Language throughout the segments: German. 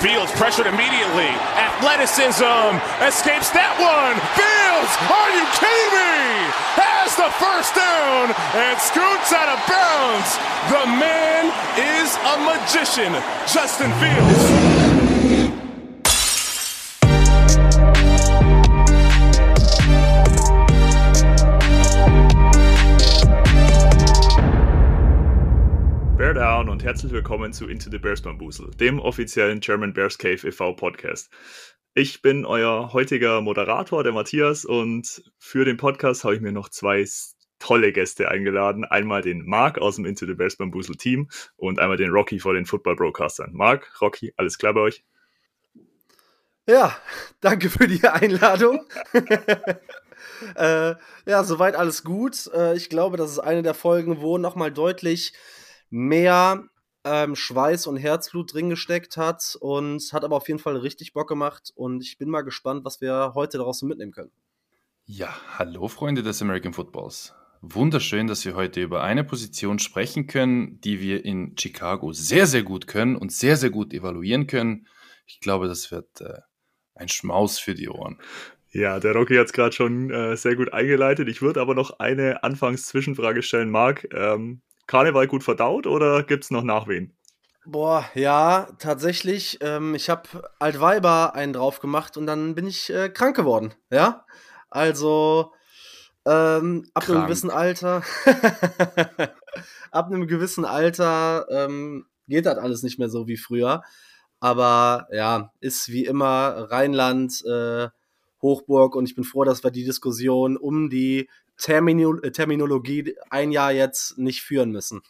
Fields pressured immediately. Athleticism escapes that one. Fields, are you kidding me? Has the first down and scoots out of bounds. The man is a magician, Justin Fields. Herzlich willkommen zu Into the Bears Bambusel, dem offiziellen German Bears Cave e.V. Podcast. Ich bin euer heutiger Moderator, der Matthias, und für den Podcast habe ich mir noch zwei tolle Gäste eingeladen. Einmal den Marc aus dem Into the Bears Bambusel Team und einmal den Rocky vor den Football Broadcastern. Marc, Rocky, alles klar bei euch? Ja, danke für die Einladung. äh, ja, soweit alles gut. Äh, ich glaube, das ist eine der Folgen, wo nochmal deutlich mehr ähm, Schweiß und Herzblut drin gesteckt hat und hat aber auf jeden Fall richtig Bock gemacht und ich bin mal gespannt, was wir heute daraus mitnehmen können. Ja, hallo Freunde des American Footballs. Wunderschön, dass wir heute über eine Position sprechen können, die wir in Chicago sehr, sehr gut können und sehr, sehr gut evaluieren können. Ich glaube, das wird äh, ein Schmaus für die Ohren. Ja, der Rocky hat es gerade schon äh, sehr gut eingeleitet. Ich würde aber noch eine Anfangs-Zwischenfrage stellen. Marc, ähm, Karneval gut verdaut oder gibt es noch Nachwehen? Boah, ja, tatsächlich. Ähm, ich habe Altweiber einen drauf gemacht und dann bin ich äh, krank geworden. Ja, also ähm, ab krank. einem gewissen Alter, ab einem gewissen Alter ähm, geht das alles nicht mehr so wie früher. Aber ja, ist wie immer Rheinland, äh, Hochburg und ich bin froh, dass wir die Diskussion um die Terminol äh, Terminologie ein Jahr jetzt nicht führen müssen.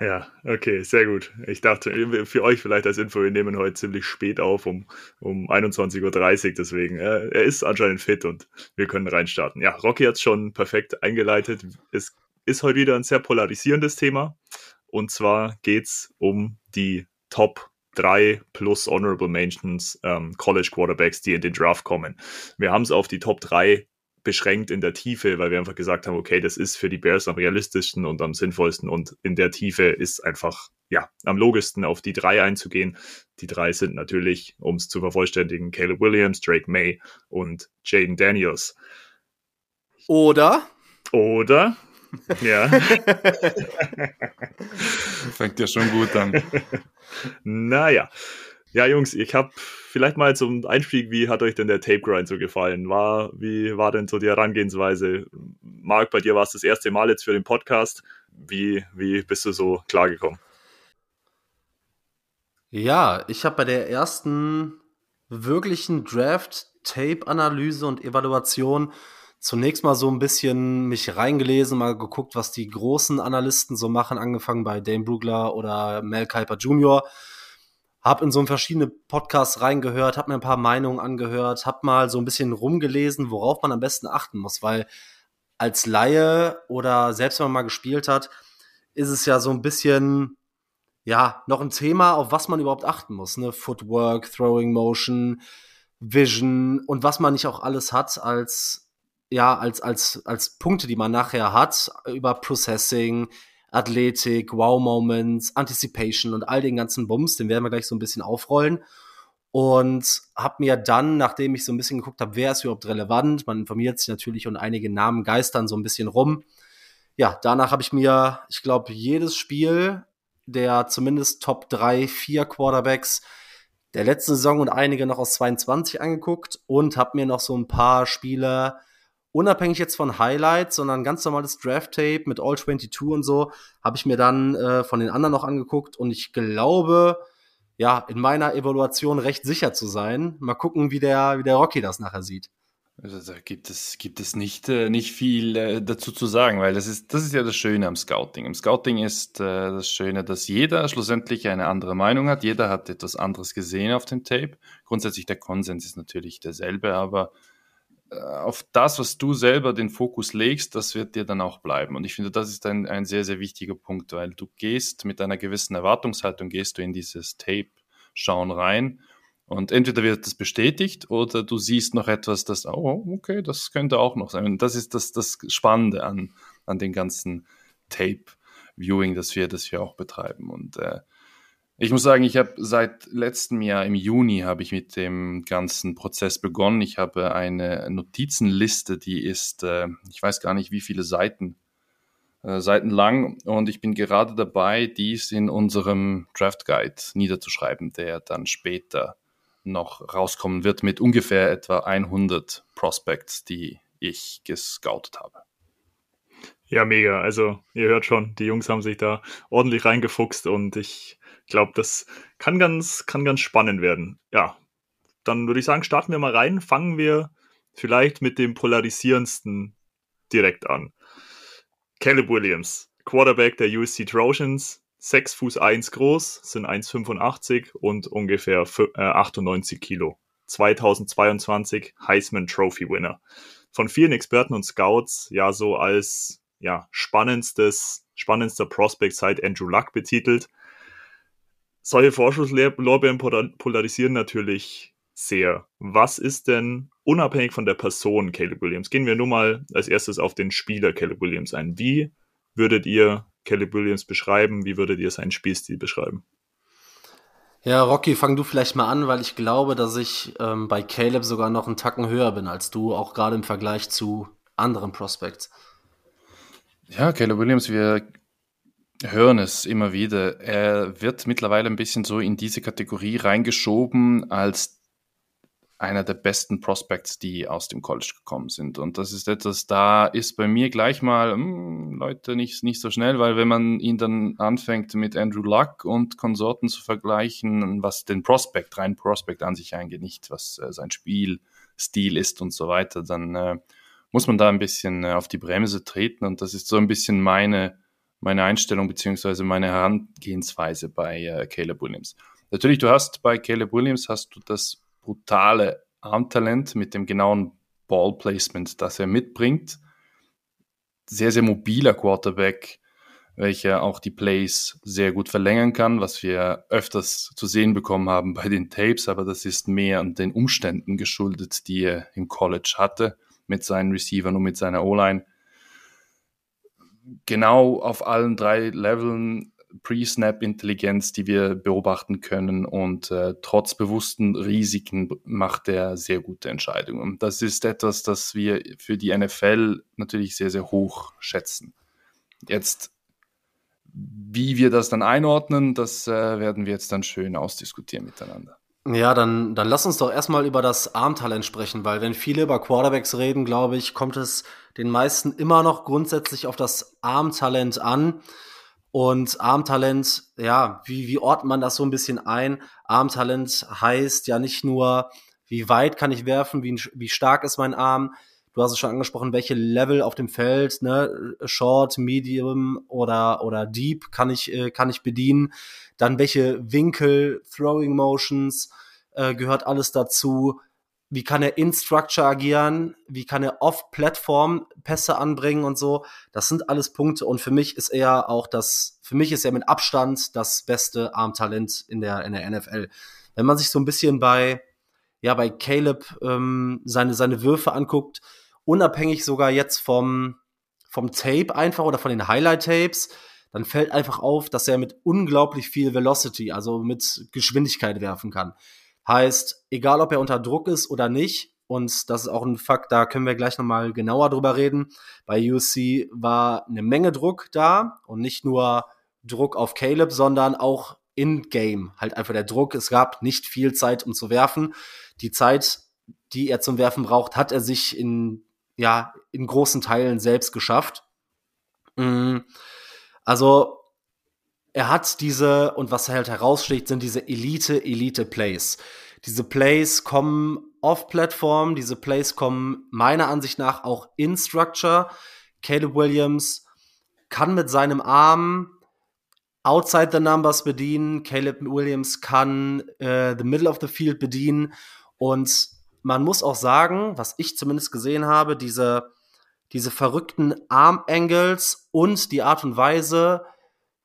Ja, okay, sehr gut. Ich dachte, für euch vielleicht als Info, wir nehmen heute ziemlich spät auf, um, um 21.30 Uhr, deswegen, äh, er ist anscheinend fit und wir können reinstarten. Ja, Rocky hat es schon perfekt eingeleitet. Es ist heute wieder ein sehr polarisierendes Thema. Und zwar geht es um die Top 3 plus Honorable Mentions ähm, College Quarterbacks, die in den Draft kommen. Wir haben es auf die Top 3 beschränkt in der Tiefe, weil wir einfach gesagt haben, okay, das ist für die Bears am realistischsten und am sinnvollsten und in der Tiefe ist einfach, ja, am logischsten auf die drei einzugehen. Die drei sind natürlich, um es zu vervollständigen, Caleb Williams, Drake May und Jaden Daniels. Oder? Oder? Ja. Fängt ja schon gut an. naja. Ja, Jungs, ich habe vielleicht mal zum Einstieg, wie hat euch denn der Tape Grind so gefallen? War, wie war denn so die Herangehensweise? Marc, bei dir war es das erste Mal jetzt für den Podcast. Wie, wie bist du so klargekommen? Ja, ich habe bei der ersten wirklichen Draft-Tape-Analyse und Evaluation zunächst mal so ein bisschen mich reingelesen, mal geguckt, was die großen Analysten so machen, angefangen bei Dane Brugler oder Mel Kiper Jr., hab in so verschiedene Podcasts reingehört, hab mir ein paar Meinungen angehört, hab mal so ein bisschen rumgelesen, worauf man am besten achten muss, weil als Laie oder selbst wenn man mal gespielt hat, ist es ja so ein bisschen ja, noch ein Thema, auf was man überhaupt achten muss, ne? Footwork, Throwing Motion, Vision und was man nicht auch alles hat als ja, als als als Punkte, die man nachher hat über Processing, Athletik, Wow-Moments, Anticipation und all den ganzen Bums, den werden wir gleich so ein bisschen aufrollen. Und habe mir dann, nachdem ich so ein bisschen geguckt habe, wer ist überhaupt relevant, man informiert sich natürlich und einige Namen geistern so ein bisschen rum. Ja, danach habe ich mir, ich glaube, jedes Spiel der zumindest Top 3, 4 Quarterbacks der letzten Saison und einige noch aus 22 angeguckt und habe mir noch so ein paar Spiele unabhängig jetzt von Highlights, sondern ganz normales Draft-Tape mit All 22 und so, habe ich mir dann äh, von den anderen noch angeguckt und ich glaube, ja, in meiner Evaluation recht sicher zu sein. Mal gucken, wie der, wie der Rocky das nachher sieht. Also da gibt es, gibt es nicht, äh, nicht viel äh, dazu zu sagen, weil das ist, das ist ja das Schöne am Scouting. Im Scouting ist äh, das Schöne, dass jeder schlussendlich eine andere Meinung hat. Jeder hat etwas anderes gesehen auf dem Tape. Grundsätzlich der Konsens ist natürlich derselbe, aber auf das, was du selber den Fokus legst, das wird dir dann auch bleiben. Und ich finde, das ist ein, ein sehr, sehr wichtiger Punkt, weil du gehst mit einer gewissen Erwartungshaltung, gehst du in dieses Tape-Schauen rein. Und entweder wird das bestätigt oder du siehst noch etwas, das, oh, okay, das könnte auch noch sein. Und das ist das, das Spannende an, an den ganzen Tape-Viewing, das wir, das wir auch betreiben. Und äh, Ich muss sagen, ich habe seit letztem Jahr im Juni habe ich mit dem ganzen Prozess begonnen. Ich habe eine Notizenliste, die ist, äh, ich weiß gar nicht wie viele Seiten, äh, Seiten lang und ich bin gerade dabei, dies in unserem Draft Guide niederzuschreiben, der dann später noch rauskommen wird mit ungefähr etwa 100 Prospects, die ich gescoutet habe. Ja, mega. Also ihr hört schon, die Jungs haben sich da ordentlich reingefuchst und ich glaube, das kann ganz, kann ganz spannend werden. Ja, dann würde ich sagen, starten wir mal rein. Fangen wir vielleicht mit dem polarisierendsten direkt an. Caleb Williams, Quarterback der USC Trojans, 6 Fuß 1 groß, sind 1,85 und ungefähr 98 äh, Kilo. 2022 Heisman Trophy Winner. Von vielen Experten und Scouts ja so als ja, spannendstes, spannendster Prospect seit Andrew Luck betitelt solche Vorschusslorbeeren polarisieren natürlich sehr. Was ist denn unabhängig von der Person Caleb Williams? Gehen wir nur mal als erstes auf den Spieler Caleb Williams ein. Wie würdet ihr Caleb Williams beschreiben? Wie würdet ihr seinen Spielstil beschreiben? Ja, Rocky, fang du vielleicht mal an, weil ich glaube, dass ich ähm, bei Caleb sogar noch einen Tacken höher bin als du, auch gerade im Vergleich zu anderen Prospects. Ja, Caleb Williams, wir hören es immer wieder. Er wird mittlerweile ein bisschen so in diese Kategorie reingeschoben als einer der besten Prospects, die aus dem College gekommen sind. Und das ist etwas, da ist bei mir gleich mal, hm, Leute, nicht, nicht so schnell, weil wenn man ihn dann anfängt mit Andrew Luck und Konsorten zu vergleichen, was den Prospect, rein Prospect an sich eingeht, nicht was äh, sein Spielstil ist und so weiter, dann äh, muss man da ein bisschen äh, auf die Bremse treten. Und das ist so ein bisschen meine meine Einstellung beziehungsweise meine Herangehensweise bei äh, Caleb Williams. Natürlich, du hast bei Caleb Williams hast du das brutale Armtalent mit dem genauen Ballplacement, das er mitbringt. Sehr, sehr mobiler Quarterback, welcher auch die Plays sehr gut verlängern kann, was wir öfters zu sehen bekommen haben bei den Tapes, aber das ist mehr an den Umständen geschuldet, die er im College hatte mit seinen Receivern und mit seiner O-Line genau auf allen drei Leveln Pre-Snap-Intelligenz, die wir beobachten können und äh, trotz bewussten Risiken macht er sehr gute Entscheidungen. Und das ist etwas, das wir für die NFL natürlich sehr, sehr hoch schätzen. Jetzt, wie wir das dann einordnen, das äh, werden wir jetzt dann schön ausdiskutieren miteinander. Ja, dann, dann lass uns doch erstmal über das Armtalent sprechen, weil wenn viele über Quarterbacks reden, glaube ich, kommt es den meisten immer noch grundsätzlich auf das Armtalent an. Und Armtalent, ja, wie, wie ordnet man das so ein bisschen ein? Armtalent heißt ja nicht nur, wie weit kann ich werfen, wie, wie stark ist mein Arm. Du hast es schon angesprochen, welche Level auf dem Feld, ne, Short, Medium oder, oder Deep kann ich, äh, kann ich bedienen. Dann welche Winkel, Throwing Motions, äh, gehört alles dazu. Wie kann er in Structure agieren? Wie kann er off-Plattform Pässe anbringen und so? Das sind alles Punkte. Und für mich ist er auch das, für mich ist er mit Abstand das beste Armtalent in der, in der NFL. Wenn man sich so ein bisschen bei, ja, bei Caleb ähm, seine, seine Würfe anguckt, unabhängig sogar jetzt vom, vom Tape einfach oder von den Highlight-Tapes, dann fällt einfach auf, dass er mit unglaublich viel Velocity, also mit Geschwindigkeit werfen kann. Heißt, egal ob er unter Druck ist oder nicht, und das ist auch ein Fakt, da können wir gleich nochmal genauer drüber reden. Bei USC war eine Menge Druck da und nicht nur Druck auf Caleb, sondern auch in-game. Halt einfach der Druck. Es gab nicht viel Zeit, um zu werfen. Die Zeit, die er zum Werfen braucht, hat er sich in, ja, in großen Teilen selbst geschafft. Mhm. Also er hat diese, und was halt heraussticht, sind diese Elite-Elite-Plays. Diese Plays kommen off-Plattform, diese Plays kommen meiner Ansicht nach auch in Structure. Caleb Williams kann mit seinem Arm outside the numbers bedienen. Caleb Williams kann äh, the middle of the field bedienen. Und man muss auch sagen, was ich zumindest gesehen habe, diese diese verrückten Arm-Angles und die Art und Weise,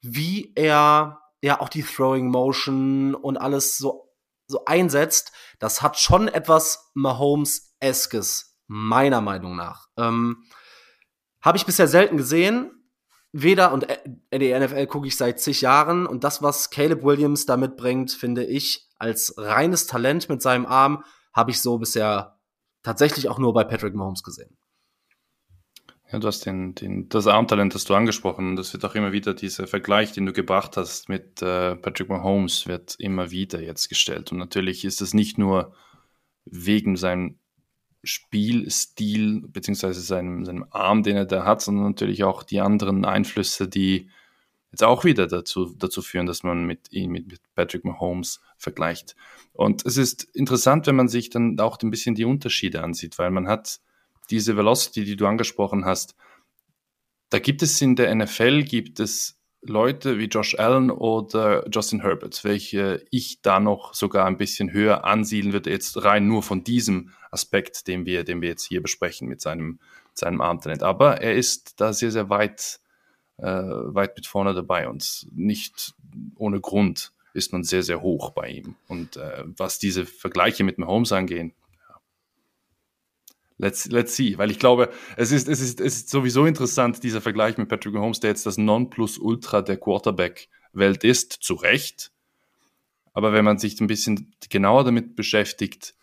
wie er ja auch die Throwing Motion und alles so, so einsetzt, das hat schon etwas Mahomes-eskes, meiner Meinung nach. Ähm, Habe ich bisher selten gesehen. weder, und äh, die NFL gucke ich seit zig Jahren, und das, was Caleb Williams damit bringt, finde ich, als reines Talent mit seinem Arm, habe ich so bisher tatsächlich auch nur bei Patrick Mahomes gesehen. Ja, du hast den, den, das Armtalent hast du angesprochen. Das wird auch immer wieder dieser Vergleich, den du gebracht hast mit äh, Patrick Mahomes, wird immer wieder jetzt gestellt. Und natürlich ist es nicht nur wegen seinem Spielstil beziehungsweise seinem, seinem Arm, den er da hat, sondern natürlich auch die anderen Einflüsse, die jetzt auch wieder dazu, dazu führen, dass man mit ihm, mit, mit Patrick Mahomes vergleicht. Und es ist interessant, wenn man sich dann auch ein bisschen die Unterschiede ansieht, weil man hat diese Velocity, die du angesprochen hast, da gibt es in der NFL, gibt es Leute wie Josh Allen oder Justin Herbert, welche ich da noch sogar ein bisschen höher ansiedeln würde, jetzt rein nur von diesem Aspekt, den wir, den wir jetzt hier besprechen mit seinem, seinem Armtalent. Aber er ist da sehr, sehr weit, äh, weit mit vorne dabei und nicht ohne Grund ist man sehr, sehr hoch bei ihm. Und äh, was diese Vergleiche mit Mahomes angehen, Let's, let's see, weil ich glaube, es ist, es, ist, es ist sowieso interessant, dieser Vergleich mit Patrick Mahomes, der jetzt das Nonplusultra der Quarterback-Welt ist, zu Recht. Aber wenn man sich ein bisschen genauer damit beschäftigt,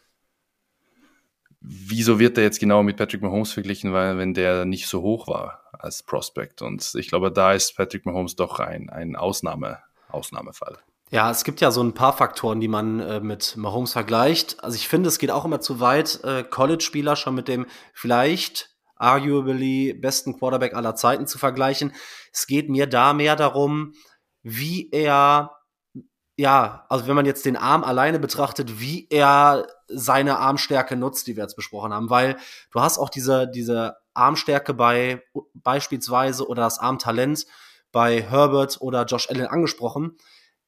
wieso wird er jetzt genau mit Patrick Mahomes verglichen, weil wenn der nicht so hoch war als Prospect? Und ich glaube, da ist Patrick Mahomes doch ein, ein Ausnahme, Ausnahmefall. Ja, es gibt ja so ein paar Faktoren, die man äh, mit Mahomes vergleicht. Also ich finde, es geht auch immer zu weit, äh, College-Spieler schon mit dem vielleicht arguably besten Quarterback aller Zeiten zu vergleichen. Es geht mir da mehr darum, wie er, ja, also wenn man jetzt den Arm alleine betrachtet, wie er seine Armstärke nutzt, die wir jetzt besprochen haben, weil du hast auch diese, diese Armstärke bei beispielsweise oder das Armtalent bei Herbert oder Josh Allen angesprochen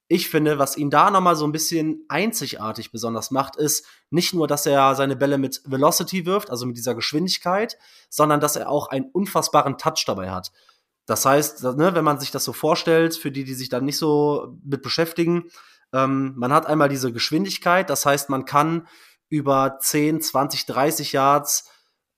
ich finde, was ihn da nochmal so ein bisschen einzigartig besonders macht, ist nicht nur, dass er seine Bälle mit Velocity wirft, also mit dieser Geschwindigkeit, sondern dass er auch einen unfassbaren Touch dabei hat. Das heißt, ne, wenn man sich das so vorstellt, für die, die sich dann nicht so mit beschäftigen, ähm, man hat einmal diese Geschwindigkeit, das heißt, man kann über 10, 20, 30 Yards,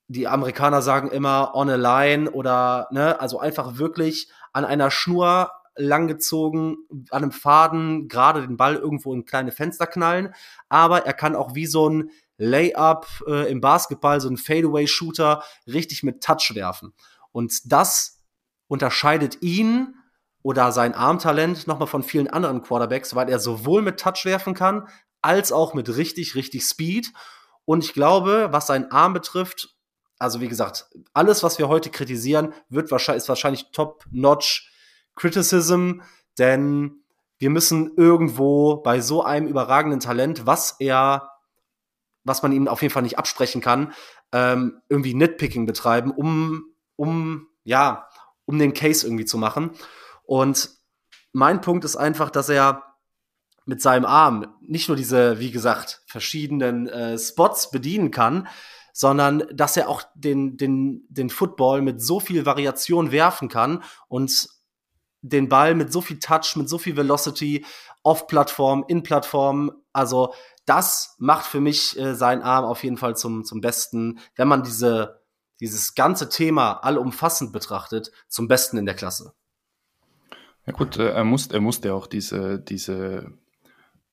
die Amerikaner sagen immer on a line oder, ne, also einfach wirklich an einer Schnur langgezogen, an einem Faden gerade den Ball irgendwo in kleine Fenster knallen, aber er kann auch wie so ein Layup äh, im Basketball, so ein Fadeaway-Shooter, richtig mit Touch werfen. Und das unterscheidet ihn oder sein Armtalent nochmal von vielen anderen Quarterbacks, weil er sowohl mit Touch werfen kann, als auch mit richtig, richtig Speed. Und ich glaube, was seinen Arm betrifft, also wie gesagt, alles, was wir heute kritisieren, wird wahrscheinlich, ist wahrscheinlich top-notch Criticism, denn wir müssen irgendwo bei so einem überragenden Talent, was er, was man ihm auf jeden Fall nicht absprechen kann, ähm, irgendwie Nitpicking betreiben, um, um, ja, um den Case irgendwie zu machen. Und mein Punkt ist einfach, dass er mit seinem Arm nicht nur diese, wie gesagt, verschiedenen äh, Spots bedienen kann, sondern dass er auch den, den, den Football mit so viel Variation werfen kann und den Ball mit so viel Touch, mit so viel Velocity, off-Plattform, in-Plattform. Also das macht für mich äh, seinen Arm auf jeden Fall zum, zum Besten, wenn man diese, dieses ganze Thema allumfassend betrachtet, zum Besten in der Klasse. Ja gut, äh, er, muss, er musste auch diese, diese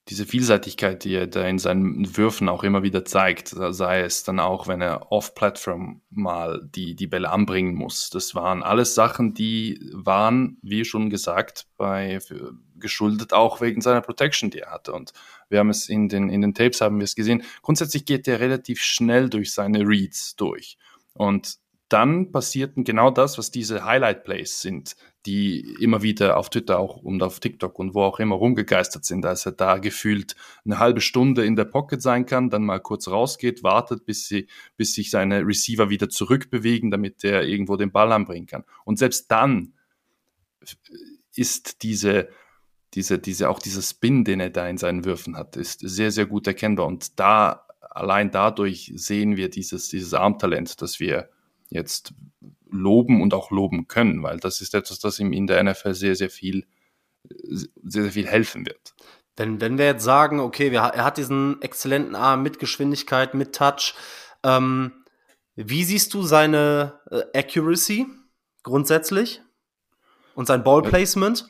diese Vielseitigkeit, die er da in seinen Würfen auch immer wieder zeigt, sei es dann auch, wenn er off-Platform mal die, die Bälle anbringen muss. Das waren alles Sachen, die waren, wie schon gesagt, bei, geschuldet auch wegen seiner Protection, die er hatte. Und wir haben es in den, in den Tapes haben wir es gesehen. Grundsätzlich geht er relativ schnell durch seine Reads durch. Und dann passierten genau das, was diese Highlight Plays sind, die immer wieder auf Twitter auch und auf TikTok und wo auch immer rumgegeistert sind, dass er da gefühlt eine halbe Stunde in der Pocket sein kann, dann mal kurz rausgeht, wartet, bis, sie, bis sich seine Receiver wieder zurückbewegen, damit er irgendwo den Ball anbringen kann. Und selbst dann ist diese, diese, diese, auch dieser Spin, den er da in seinen Würfen hat, ist sehr, sehr gut erkennbar. Und da, allein dadurch sehen wir dieses, dieses Armtalent, das wir jetzt loben und auch loben können, weil das ist etwas, das ihm in der NFL sehr, sehr viel, sehr, sehr viel helfen wird. Wenn, wenn wir jetzt sagen, okay, wir, er hat diesen exzellenten Arm mit Geschwindigkeit, mit Touch, ähm, wie siehst du seine äh, Accuracy grundsätzlich? Und sein Ballplacement?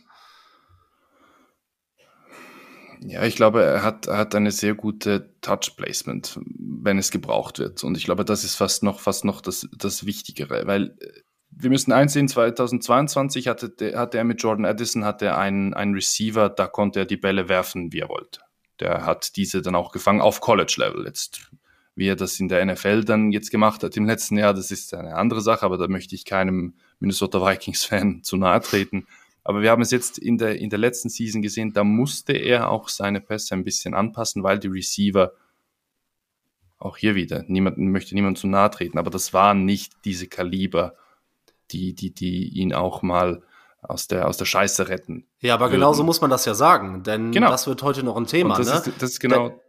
Ja, ich glaube, er hat, er hat eine sehr gute Touch-Placement, wenn es gebraucht wird. Und ich glaube, das ist fast noch, fast noch das, das Wichtigere, weil äh, wir müssen einsehen, 2022 hatte, hatte er mit Jordan Addison hatte einen, einen Receiver, da konnte er die Bälle werfen, wie er wollte. Der hat diese dann auch gefangen auf College-Level. Jetzt, wie er das in der NFL dann jetzt gemacht hat im letzten Jahr, das ist eine andere Sache, aber da möchte ich keinem Minnesota Vikings-Fan zu nahe treten. Aber wir haben es jetzt in der, in der letzten Season gesehen, da musste er auch seine Pässe ein bisschen anpassen, weil die Receiver, auch hier wieder, niemand möchte niemand zu nahe treten, aber das waren nicht diese Kaliber, die, die, die ihn auch mal aus der, aus der Scheiße retten. Ja, aber genau so muss man das ja sagen, denn Genau. das wird heute noch ein Thema. Und das, ne? ist, das ist genau,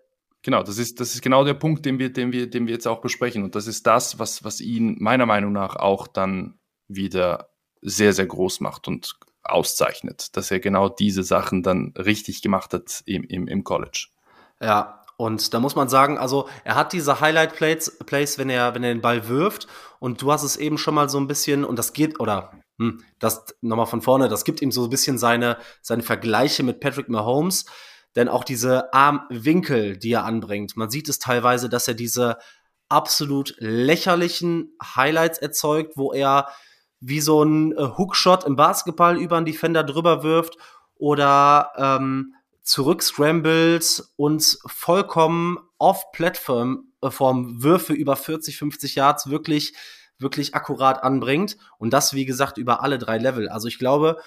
genau, das ist, das ist genau der Punkt, den wir, den wir, den wir jetzt auch besprechen. Und das ist das, was, was ihn meiner Meinung nach auch dann wieder sehr, sehr groß macht und auszeichnet, dass er genau diese Sachen dann richtig gemacht hat im, im, im College. Ja, und da muss man sagen, also er hat diese Highlight Plays, Plays, wenn er, wenn er den Ball wirft. Und du hast es eben schon mal so ein bisschen, und das geht, oder hm, das nochmal von vorne, das gibt ihm so ein bisschen seine, seine Vergleiche mit Patrick Mahomes. Denn auch diese Armwinkel, die er anbringt, man sieht es teilweise, dass er diese absolut lächerlichen Highlights erzeugt, wo er wie so ein äh, Hookshot im Basketball über einen Defender drüber wirft oder ähm, zurückscrambled und vollkommen off-Platform äh, Würfe über 40, 50 Yards wirklich, wirklich akkurat anbringt. Und das, wie gesagt, über alle drei Level. Also ich glaube,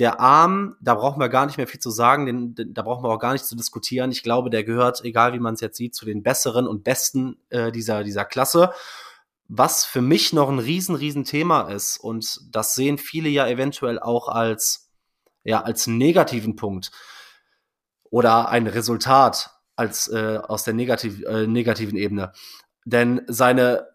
der Arm, da brauchen wir gar nicht mehr viel zu sagen, den, den, da brauchen wir auch gar nicht zu diskutieren. Ich glaube, der gehört, egal wie man es jetzt sieht, zu den besseren und besten äh, dieser, dieser Klasse. Was für mich noch ein riesen, riesen Thema ist, und das sehen viele ja eventuell auch als, ja, als negativen Punkt oder ein Resultat als äh, aus der negativ, äh, negativen Ebene. Denn seine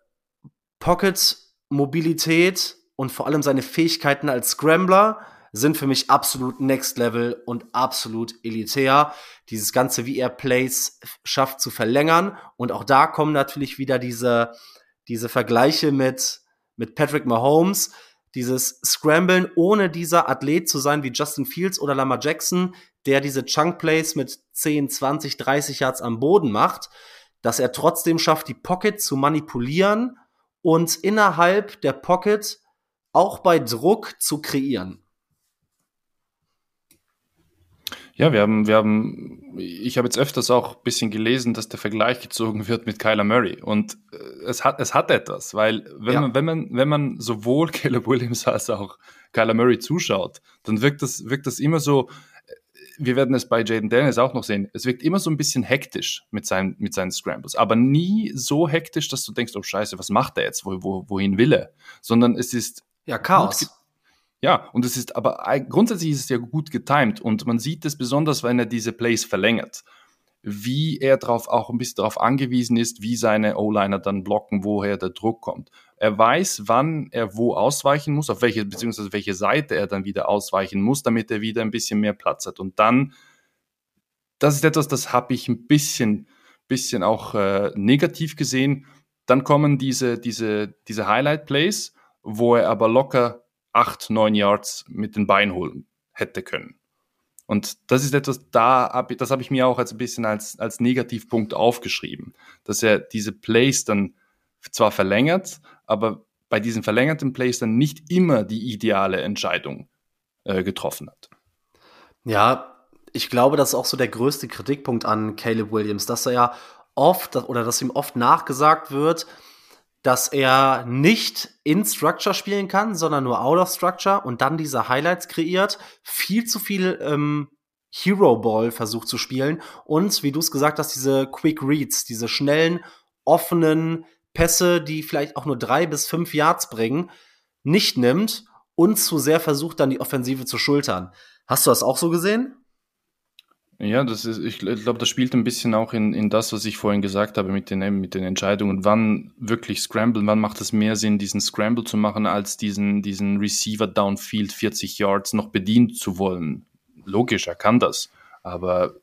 Pocket-Mobilität und vor allem seine Fähigkeiten als Scrambler sind für mich absolut next level und absolut elitär. Dieses Ganze, wie er Plays schafft zu verlängern. Und auch da kommen natürlich wieder diese, diese Vergleiche mit, mit Patrick Mahomes. Dieses Scramblen, ohne dieser Athlet zu sein wie Justin Fields oder Lamar Jackson, der diese Chunk Plays mit 10, 20, 30 Yards am Boden macht, dass er trotzdem schafft, die Pocket zu manipulieren und innerhalb der Pocket auch bei Druck zu kreieren. Ja, wir haben, wir haben, ich habe jetzt öfters auch ein bisschen gelesen, dass der Vergleich gezogen wird mit Kyler Murray. Und äh, es hat, es hat etwas, weil wenn Ja. man, wenn man, wenn man sowohl Caleb Williams als auch Kyler Murray zuschaut, dann wirkt das, wirkt das immer so, äh, wir werden es bei Jaden Daniels auch noch sehen, es wirkt immer so ein bisschen hektisch mit seinen, mit seinen Scrambles, aber nie so hektisch, dass du denkst, oh Scheiße, was macht er jetzt? Wo, wo, wohin will er? Sondern es ist Ja, Chaos. Ja, und es ist aber grundsätzlich ist es ja gut getimed und man sieht es besonders, wenn er diese Plays verlängert, wie er drauf auch ein bisschen darauf angewiesen ist, wie seine O-Liner dann blocken, woher der Druck kommt. Er weiß, wann er wo ausweichen muss, auf welche beziehungsweise welche Seite er dann wieder ausweichen muss, damit er wieder ein bisschen mehr Platz hat. Und dann, das ist etwas, das habe ich ein bisschen, bisschen auch äh, negativ gesehen. Dann kommen diese, diese, diese Highlight-Plays, wo er aber locker acht, neun Yards mit den Beinen holen hätte können. Und das ist etwas, da das habe ich mir auch als ein bisschen als, als Negativpunkt aufgeschrieben, dass er diese Plays dann zwar verlängert, aber bei diesen verlängerten Plays dann nicht immer die ideale Entscheidung äh, getroffen hat. Ja, ich glaube, das ist auch so der größte Kritikpunkt an Caleb Williams, dass er ja oft oder dass ihm oft nachgesagt wird, dass er nicht in Structure spielen kann, sondern nur out of Structure und dann diese Highlights kreiert, viel zu viel ähm, Hero Ball versucht zu spielen und wie du es gesagt hast, diese Quick Reads, diese schnellen, offenen Pässe, die vielleicht auch nur drei bis fünf Yards bringen, nicht nimmt und zu sehr versucht, dann die Offensive zu schultern. Hast du das auch so gesehen? Ja, das ist, ich glaube, das spielt ein bisschen auch in, in das, was ich vorhin gesagt habe mit den, mit den Entscheidungen. Wann wirklich Scramble, wann macht es mehr Sinn, diesen Scramble zu machen, als diesen, diesen Receiver downfield 40 Yards noch bedienen zu wollen? Logisch, er kann das. Aber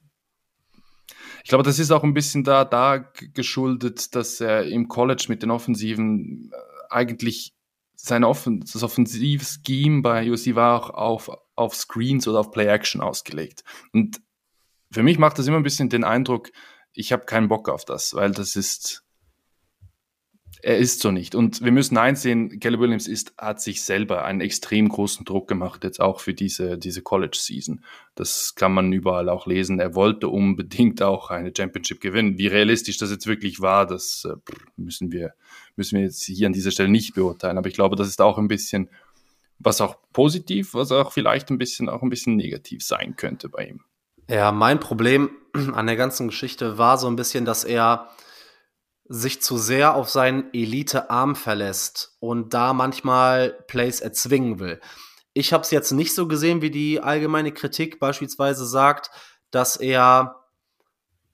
ich glaube, das ist auch ein bisschen da, da geschuldet, dass er im College mit den Offensiven äh, eigentlich sein Offen das Offensivscheme bei USC war auch auf, auf Screens oder auf Play-Action ausgelegt. Und für mich macht das immer ein bisschen den Eindruck, ich habe keinen Bock auf das, weil das ist, er ist so nicht. Und wir müssen einsehen, Kelly Williams ist, hat sich selber einen extrem großen Druck gemacht, jetzt auch für diese, diese College-Season. Das kann man überall auch lesen. Er wollte unbedingt auch eine Championship gewinnen. Wie realistisch das jetzt wirklich war, das äh, müssen wir, müssen wir jetzt hier an dieser Stelle nicht beurteilen. Aber ich glaube, das ist auch ein bisschen, was auch positiv, was auch vielleicht ein bisschen, auch ein bisschen negativ sein könnte bei ihm. Ja, mein Problem an der ganzen Geschichte war so ein bisschen, dass er sich zu sehr auf seinen Elite-Arm verlässt und da manchmal Plays erzwingen will. Ich habe es jetzt nicht so gesehen, wie die allgemeine Kritik beispielsweise sagt, dass er,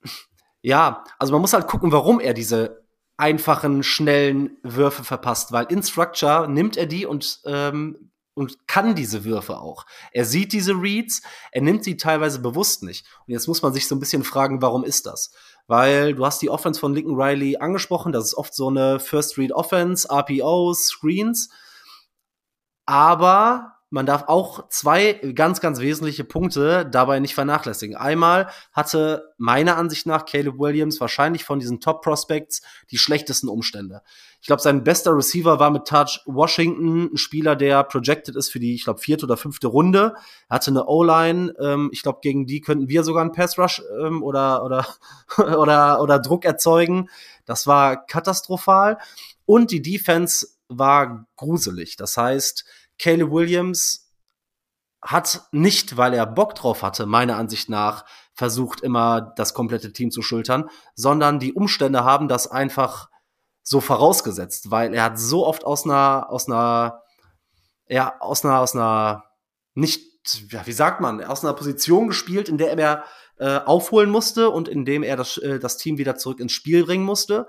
ja, also man muss halt gucken, warum er diese einfachen, schnellen Würfe verpasst, weil in Structure nimmt er die und ähm, und kann diese Würfe auch. Er sieht diese Reads, er nimmt sie teilweise bewusst nicht. Und jetzt muss man sich so ein bisschen fragen, warum ist das? Weil du hast die Offense von Lincoln Riley angesprochen, das ist oft so eine First Read Offense, RPOs, Screens. Aber man darf auch zwei ganz, ganz wesentliche Punkte dabei nicht vernachlässigen. Einmal hatte meiner Ansicht nach Caleb Williams wahrscheinlich von diesen Top Prospects die schlechtesten Umstände. Ich glaube, sein bester Receiver war mit Touch Washington, ein Spieler, der projected ist für die, ich glaube, vierte oder fünfte Runde. Er hatte eine O-Line, ähm, ich glaube, gegen die könnten wir sogar einen Pass Rush ähm, oder, oder, oder, oder Druck erzeugen. Das war katastrophal. Und die Defense war gruselig. Das heißt, Caleb Williams hat nicht, weil er Bock drauf hatte, meiner Ansicht nach, versucht immer das komplette Team zu schultern, sondern die Umstände haben das einfach so vorausgesetzt, weil er hat so oft aus einer, aus einer, ja, aus einer, aus einer, nicht, ja, wie sagt man, aus einer Position gespielt, in der er äh, aufholen musste und in dem er das, äh, das Team wieder zurück ins Spiel bringen musste.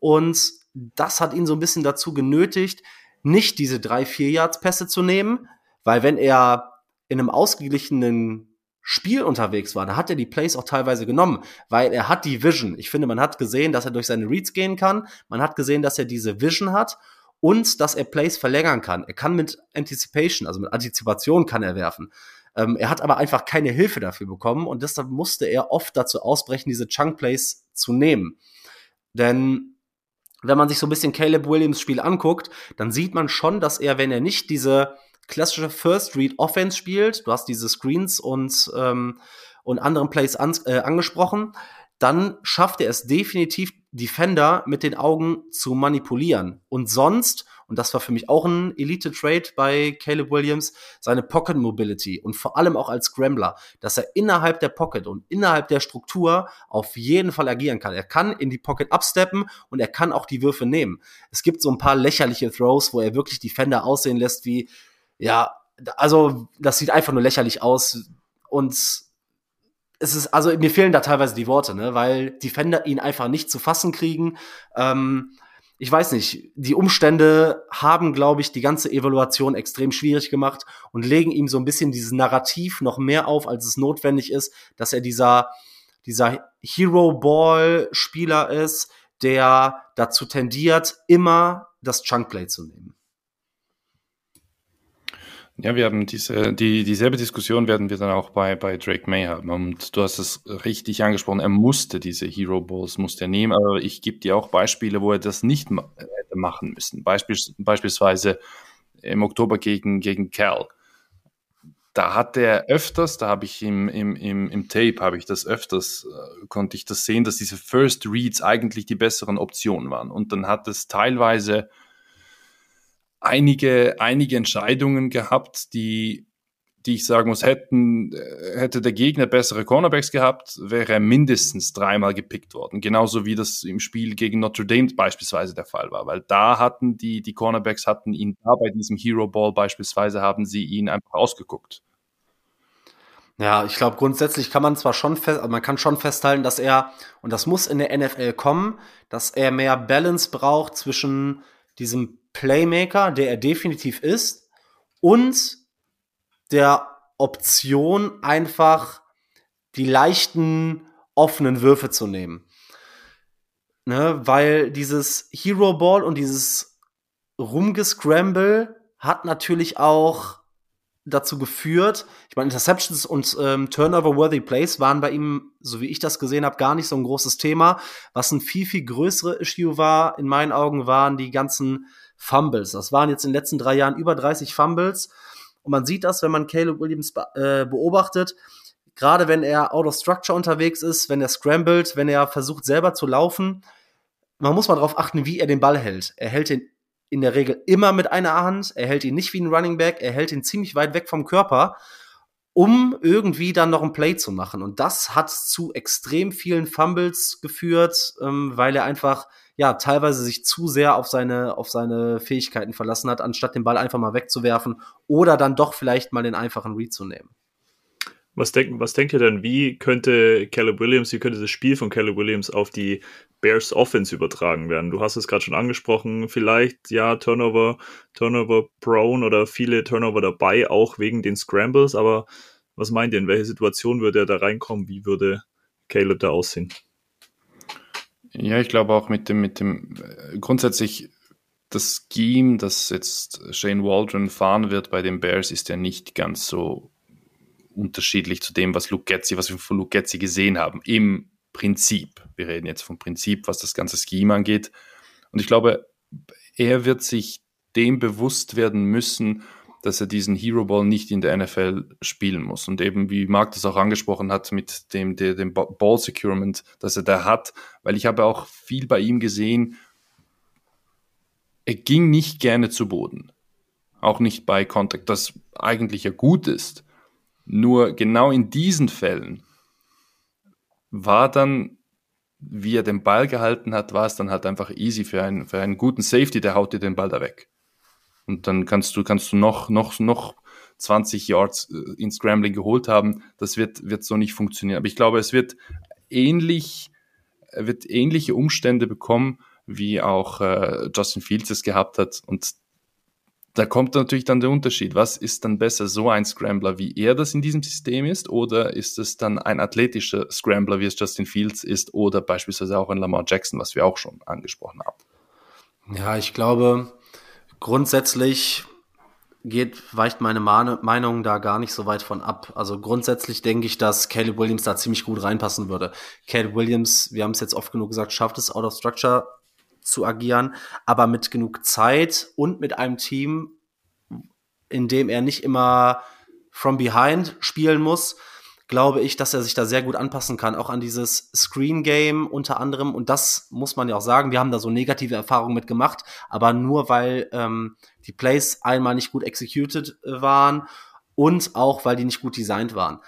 Und das hat ihn so ein bisschen dazu genötigt, nicht diese drei, vier Yards Pässe zu nehmen, weil wenn er in einem ausgeglichenen Spiel unterwegs war, da hat er die Plays auch teilweise genommen, weil er hat die Vision. Ich finde, man hat gesehen, dass er durch seine Reads gehen kann. Man hat gesehen, dass er diese Vision hat und dass er Plays verlängern kann. Er kann mit Anticipation, also mit Antizipation kann er werfen. Ähm, er hat aber einfach keine Hilfe dafür bekommen und deshalb musste er oft dazu ausbrechen, diese Chunk Plays zu nehmen. Denn wenn man sich so ein bisschen Caleb Williams Spiel anguckt, dann sieht man schon, dass er, wenn er nicht diese klassische First Read Offense spielt, du hast diese Screens und, ähm, und anderen Plays an, äh, angesprochen, dann schafft er es definitiv, Defender mit den Augen zu manipulieren. Und sonst, und das war für mich auch ein Elite-Trade bei Caleb Williams, seine Pocket Mobility und vor allem auch als Scrambler, dass er innerhalb der Pocket und innerhalb der Struktur auf jeden Fall agieren kann. Er kann in die Pocket absteppen und er kann auch die Würfe nehmen. Es gibt so ein paar lächerliche Throws, wo er wirklich Defender aussehen lässt wie, ja, also das sieht einfach nur lächerlich aus und es ist, also mir fehlen da teilweise die Worte, ne, weil Defender ihn einfach nicht zu fassen kriegen. Ähm, ich weiß nicht, die Umstände haben, glaube ich, die ganze Evaluation extrem schwierig gemacht und legen ihm so ein bisschen dieses Narrativ noch mehr auf, als es notwendig ist, dass er dieser, dieser Hero-Ball-Spieler ist, der dazu tendiert, immer das Chunkplay zu nehmen. Ja, wir haben diese, die, dieselbe Diskussion werden wir dann auch bei, bei Drake May haben. Und du hast es richtig angesprochen, er musste diese Hero Balls, musste er nehmen, aber ich gebe dir auch Beispiele, wo er das nicht hätte machen müssen. Beispiels, beispielsweise im Oktober gegen, gegen Cal. Da hat er öfters, da habe ich im, im, im, im Tape, habe ich das öfters, äh, konnte ich das sehen, dass diese First Reads eigentlich die besseren Optionen waren. Und dann hat es teilweise einige, einige Entscheidungen gehabt, die, die ich sagen muss, hätten, hätte der Gegner bessere Cornerbacks gehabt, wäre er mindestens dreimal gepickt worden. Genauso wie das im Spiel gegen Notre Dame beispielsweise der Fall war, weil da hatten die, die Cornerbacks hatten ihn da bei diesem Hero Ball beispielsweise haben sie ihn einfach ausgeguckt. Ja, ich glaube, grundsätzlich kann man zwar schon fest, man kann schon festhalten, dass er, und das muss in der NFL kommen, dass er mehr Balance braucht zwischen diesem Playmaker, der er definitiv ist, und der Option einfach die leichten offenen Würfe zu nehmen. Ne, weil dieses Hero Ball und dieses Rumgescramble hat natürlich auch dazu geführt, ich meine, Interceptions und ähm, Turnover-worthy Plays waren bei ihm, so wie ich das gesehen habe, gar nicht so ein großes Thema. Was ein viel, viel größere Issue war, in meinen Augen, waren die ganzen Fumbles. Das waren jetzt in den letzten drei Jahren über 30 Fumbles. Und man sieht das, wenn man Caleb Williams be äh, beobachtet, gerade wenn er out of structure unterwegs ist, wenn er scrambled, wenn er versucht selber zu laufen, man muss mal darauf achten, wie er den Ball hält. Er hält ihn in der Regel immer mit einer Hand. Er hält ihn nicht wie ein Running Back. Er hält ihn ziemlich weit weg vom Körper, um irgendwie dann noch ein Play zu machen. Und das hat zu extrem vielen Fumbles geführt, ähm, weil er einfach ja teilweise sich zu sehr auf seine auf seine Fähigkeiten verlassen hat, anstatt den Ball einfach mal wegzuwerfen oder dann doch vielleicht mal den einfachen Read zu nehmen. Was, denk, was denkt ihr denn, wie könnte Caleb Williams, wie könnte das Spiel von Caleb Williams auf die Bears Offense übertragen werden? Du hast es gerade schon angesprochen, vielleicht ja Turnover, Turnover prone oder viele Turnover dabei, auch wegen den Scrambles, aber was meint ihr, in welche Situation würde er da reinkommen? Wie würde Caleb da aussehen? Ja, ich glaube auch mit dem, mit dem äh, grundsätzlich das Scheme, das jetzt Shane Waldron fahren wird bei den Bears, ist ja nicht ganz so unterschiedlich zu dem, was Luke was wir von Luke gesehen haben. Im Prinzip. Wir reden jetzt vom Prinzip, was das ganze Scheme angeht. Und ich glaube, er wird sich dem bewusst werden müssen, dass er diesen Hero Ball nicht in der NFL spielen muss. Und eben, wie Marc das auch angesprochen hat, mit dem, dem, Ball Securement, das er da hat, weil ich habe auch viel bei ihm gesehen, er ging nicht gerne zu Boden. Auch nicht bei Contact, das eigentlich ja gut ist. Nur genau in diesen Fällen war dann, wie er den Ball gehalten hat, war es dann halt einfach easy für einen, für einen guten Safety, der haut dir den Ball da weg. Und dann kannst du, kannst du noch, noch, noch 20 Yards äh, in Scrambling geholt haben. Das wird, wird so nicht funktionieren. Aber ich glaube, es wird ähnlich, wird ähnliche Umstände bekommen, wie auch äh, Justin Fields es gehabt hat. Und da kommt natürlich dann der Unterschied. Was ist dann besser, so ein Scrambler, wie er das in diesem System ist, oder ist es dann ein athletischer Scrambler, wie es Justin Fields ist, oder beispielsweise auch ein Lamar Jackson, was wir auch schon angesprochen haben? Ja, ich glaube, grundsätzlich geht, weicht meine Meinung da gar nicht so weit von ab. Also grundsätzlich denke ich, dass Caleb Williams da ziemlich gut reinpassen würde. Caleb Williams, wir haben es jetzt oft genug gesagt, schafft es out of structure zu agieren, aber mit genug Zeit und mit einem Team, in dem er nicht immer from behind spielen muss, glaube ich, dass er sich da sehr gut anpassen kann, auch an dieses Screen Game unter anderem. Und das muss man ja auch sagen, wir haben da so negative Erfahrungen mit gemacht, aber nur weil ähm, die Plays einmal nicht gut executed äh, waren und auch weil die nicht gut designt waren.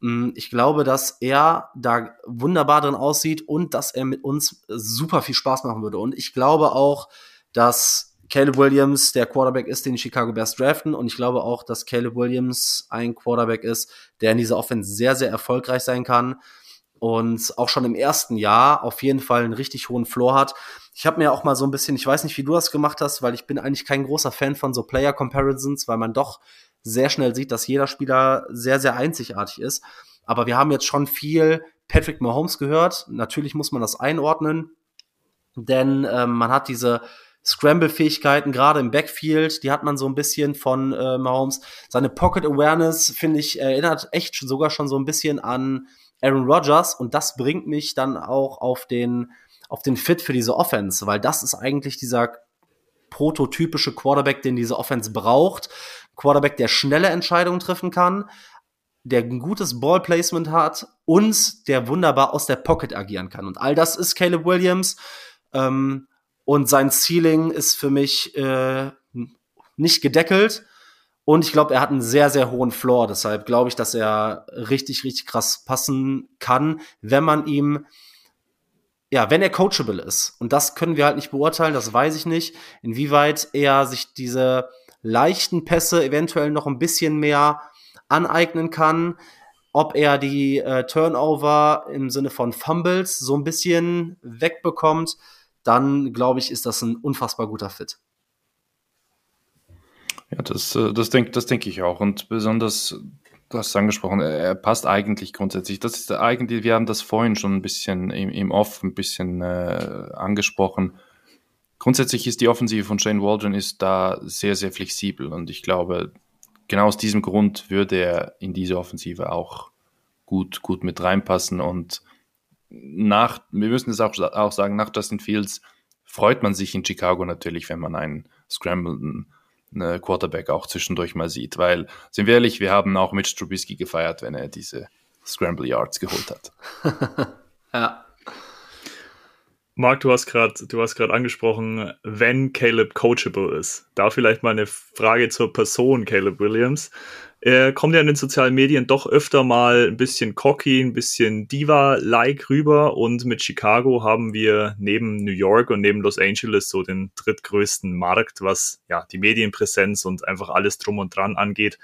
Mm, ich glaube, dass er da wunderbar drin aussieht und dass er mit uns super viel Spaß machen würde. Und ich glaube auch, dass Caleb Williams der Quarterback ist, den die Chicago Bears draften. Und ich glaube auch, dass Caleb Williams ein Quarterback ist, der in dieser Offense sehr, sehr erfolgreich sein kann. Und auch schon im ersten Jahr auf jeden Fall einen richtig hohen Floor hat. Ich habe mir auch mal so ein bisschen, ich weiß nicht, wie du das gemacht hast, weil ich bin eigentlich kein großer Fan von so Player Comparisons, weil man doch sehr schnell sieht, dass jeder Spieler sehr, sehr einzigartig ist. Aber wir haben jetzt schon viel Patrick Mahomes gehört. Natürlich muss man das einordnen, denn ähm, man hat diese Scramble-Fähigkeiten, gerade im Backfield, die hat man so ein bisschen von äh, Mahomes. Seine Pocket Awareness, finde ich, erinnert echt sogar schon so ein bisschen an Aaron Rodgers und das bringt mich dann auch auf den, auf den Fit für diese Offense, weil das ist eigentlich dieser prototypische Quarterback, den diese Offense braucht. Quarterback, der schnelle Entscheidungen treffen kann, der ein gutes Ballplacement hat und der wunderbar aus der Pocket agieren kann. Und all das ist Caleb Williams. Ähm, und sein Ceiling ist für mich äh, nicht gedeckelt. Und ich glaube, er hat einen sehr, sehr hohen Floor. Deshalb glaube ich, dass er richtig, richtig krass passen kann, wenn man ihm, ja, wenn er coachable ist. Und das können wir halt nicht beurteilen, das weiß ich nicht, inwieweit er sich diese leichten Pässe eventuell noch ein bisschen mehr aneignen kann, ob er die äh, Turnover im Sinne von Fumbles so ein bisschen wegbekommt, dann glaube ich, ist das ein unfassbar guter Fit. Ja, das, äh, das denke das denk ich auch. Und besonders, du hast es angesprochen, er passt eigentlich grundsätzlich. Das ist eigentlich, wir haben das vorhin schon ein bisschen im, im Off ein bisschen äh, angesprochen grundsätzlich ist die Offensive von Shane Waldron ist da sehr, sehr flexibel und ich glaube, genau aus diesem Grund würde er in diese Offensive auch gut, gut mit reinpassen und nach, wir müssen es auch, auch sagen, nach Justin Fields freut man sich in Chicago natürlich, wenn man einen scrambleden äh, Quarterback auch zwischendurch mal sieht, weil, sind wir ehrlich, wir haben auch mit Trubisky gefeiert, wenn er diese Scramble Yards geholt hat. ja. Marc, du hast gerade, du hast gerade angesprochen, wenn Caleb coachable ist. Da vielleicht mal eine Frage zur Person Caleb Williams. Er kommt ja in den sozialen Medien doch öfter mal ein bisschen cocky, ein bisschen Diva-like rüber und mit Chicago haben wir neben New York und neben Los Angeles so den drittgrößten Markt, was ja die Medienpräsenz und einfach alles drum und dran angeht.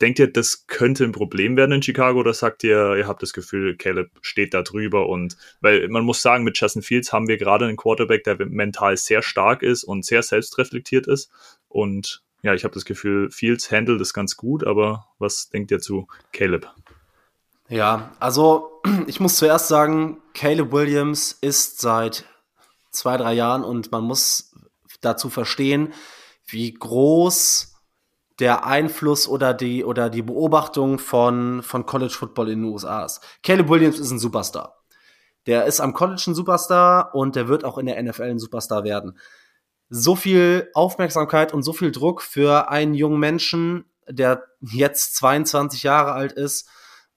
Denkt ihr, das könnte ein Problem werden in Chicago oder sagt ihr, ihr habt das Gefühl, Caleb steht da drüber und weil man muss sagen, mit Justin Fields haben wir gerade einen Quarterback, der mental sehr stark ist und sehr selbstreflektiert ist und ja, ich habe das Gefühl, Fields handelt es ganz gut, aber was denkt ihr zu Caleb? Ja, also ich muss zuerst sagen, Caleb Williams ist seit zwei, drei Jahren und man muss dazu verstehen, wie groß der Einfluss oder die, oder die Beobachtung von, von College Football in den USA ist. Caleb Williams ist ein Superstar. Der ist am College ein Superstar und der wird auch in der NFL ein Superstar werden. So viel Aufmerksamkeit und so viel Druck für einen jungen Menschen, der jetzt 22 Jahre alt ist,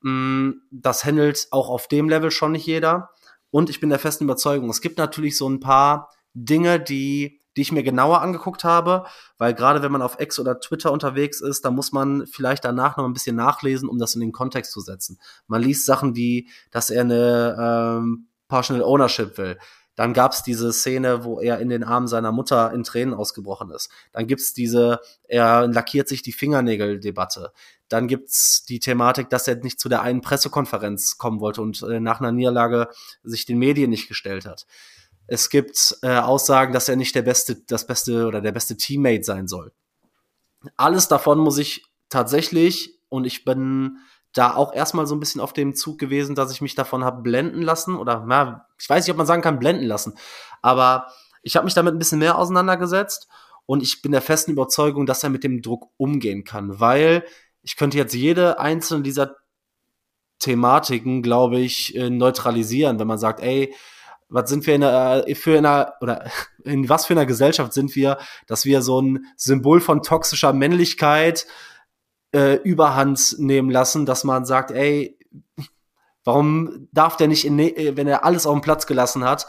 mm, das handelt auch auf dem Level schon nicht jeder. Und ich bin der festen Überzeugung, es gibt natürlich so ein paar Dinge, die die ich mir genauer angeguckt habe, weil gerade wenn man auf X oder Twitter unterwegs ist, da muss man vielleicht danach noch ein bisschen nachlesen, um das in den Kontext zu setzen. Man liest Sachen wie, dass er eine ähm, Partial Ownership will. Dann gab's diese Szene, wo er in den Armen seiner Mutter in Tränen ausgebrochen ist. Dann gibt's diese, er lackiert sich die Fingernägel-Debatte. Dann gibt's die Thematik, dass er nicht zu der einen Pressekonferenz kommen wollte und äh, nach einer Niederlage sich den Medien nicht gestellt hat. Es gibt äh, Aussagen, dass er nicht der beste, das beste oder der beste Teammate sein soll. Alles davon muss ich tatsächlich, und ich bin da auch erstmal so ein bisschen auf dem Zug gewesen, dass ich mich davon habe blenden lassen oder na, ich weiß nicht, ob man sagen kann blenden lassen, aber ich habe mich damit ein bisschen mehr auseinandergesetzt und ich bin der festen Überzeugung, dass er mit dem Druck umgehen kann, weil ich könnte jetzt jede einzelne dieser Thematiken, glaube ich, äh, neutralisieren, wenn man sagt, ey, was sind wir in einer, äh, für einer, oder in was für einer Gesellschaft sind wir, dass wir so ein Symbol von toxischer Männlichkeit äh, überhand nehmen lassen, dass man sagt, ey, warum darf der nicht, in, ne, äh, wenn er alles auf den Platz gelassen hat,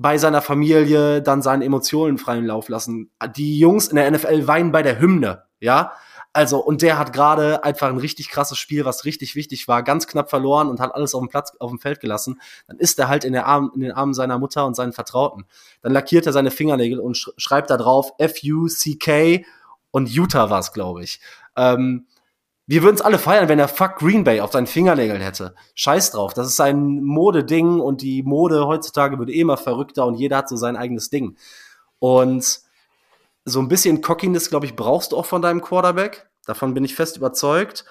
bei seiner Familie dann seine Emotionen freien Lauf lassen? Die Jungs in der NFL weinen bei der Hymne, ja? Also, und der hat gerade einfach ein richtig krasses Spiel, was richtig wichtig war, ganz knapp verloren und hat alles auf dem Platz, auf dem Feld gelassen. Dann ist er halt in, der Arm, in den Armen seiner Mutter und seinen Vertrauten. Dann lackiert er seine Fingernägel und sch schreibt da drauf F-U-C-K und Utah war's, glaube ich. Ähm, wir würden es alle feiern, wenn er Fuck Green Bay auf seinen Fingernägeln hätte. Scheiß drauf. Das ist ein Modeding und die Mode heutzutage wird eh immer verrückter und jeder hat so sein eigenes Ding. Und so ein bisschen Cockiness, glaube ich, brauchst du auch von deinem Quarterback. Davon bin ich fest überzeugt.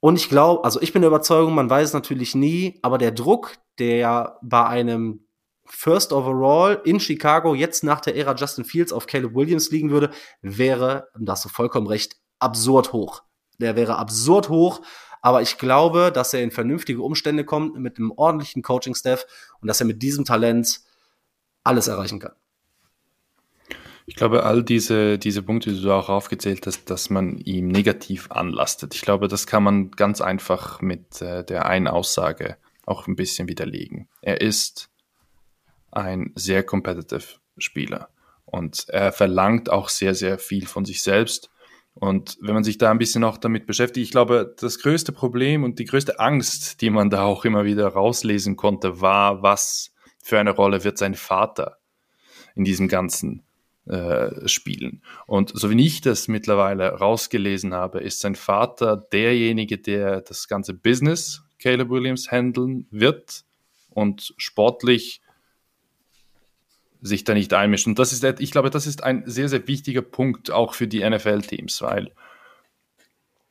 Und ich glaube, also ich bin der Überzeugung, man weiß es natürlich nie, aber der Druck, der bei einem First Overall in Chicago jetzt nach der Ära Justin Fields auf Caleb Williams liegen würde, wäre, und da hast du vollkommen recht, absurd hoch. Der wäre absurd hoch, aber ich glaube, dass er in vernünftige Umstände kommt mit einem ordentlichen Coaching-Staff und dass er mit diesem Talent alles erreichen kann. Ich glaube, all diese, diese Punkte, die du auch aufgezählt hast, dass man ihm negativ anlastet. Ich glaube, das kann man ganz einfach mit äh, der einen Aussage auch ein bisschen widerlegen. Er ist ein sehr competitive Spieler und er verlangt auch sehr, sehr viel von sich selbst. Und wenn man sich da ein bisschen auch damit beschäftigt, ich glaube, das größte Problem und die größte Angst, die man da auch immer wieder rauslesen konnte, war, was für eine Rolle wird sein Vater in diesem ganzen äh, spielen. Und so wie ich das mittlerweile rausgelesen habe, ist sein Vater derjenige, der das ganze Business Caleb Williams handeln wird und sportlich sich da nicht einmischen. Und das ist, ich glaube, das ist ein sehr, sehr wichtiger Punkt auch für die NFL-Teams, weil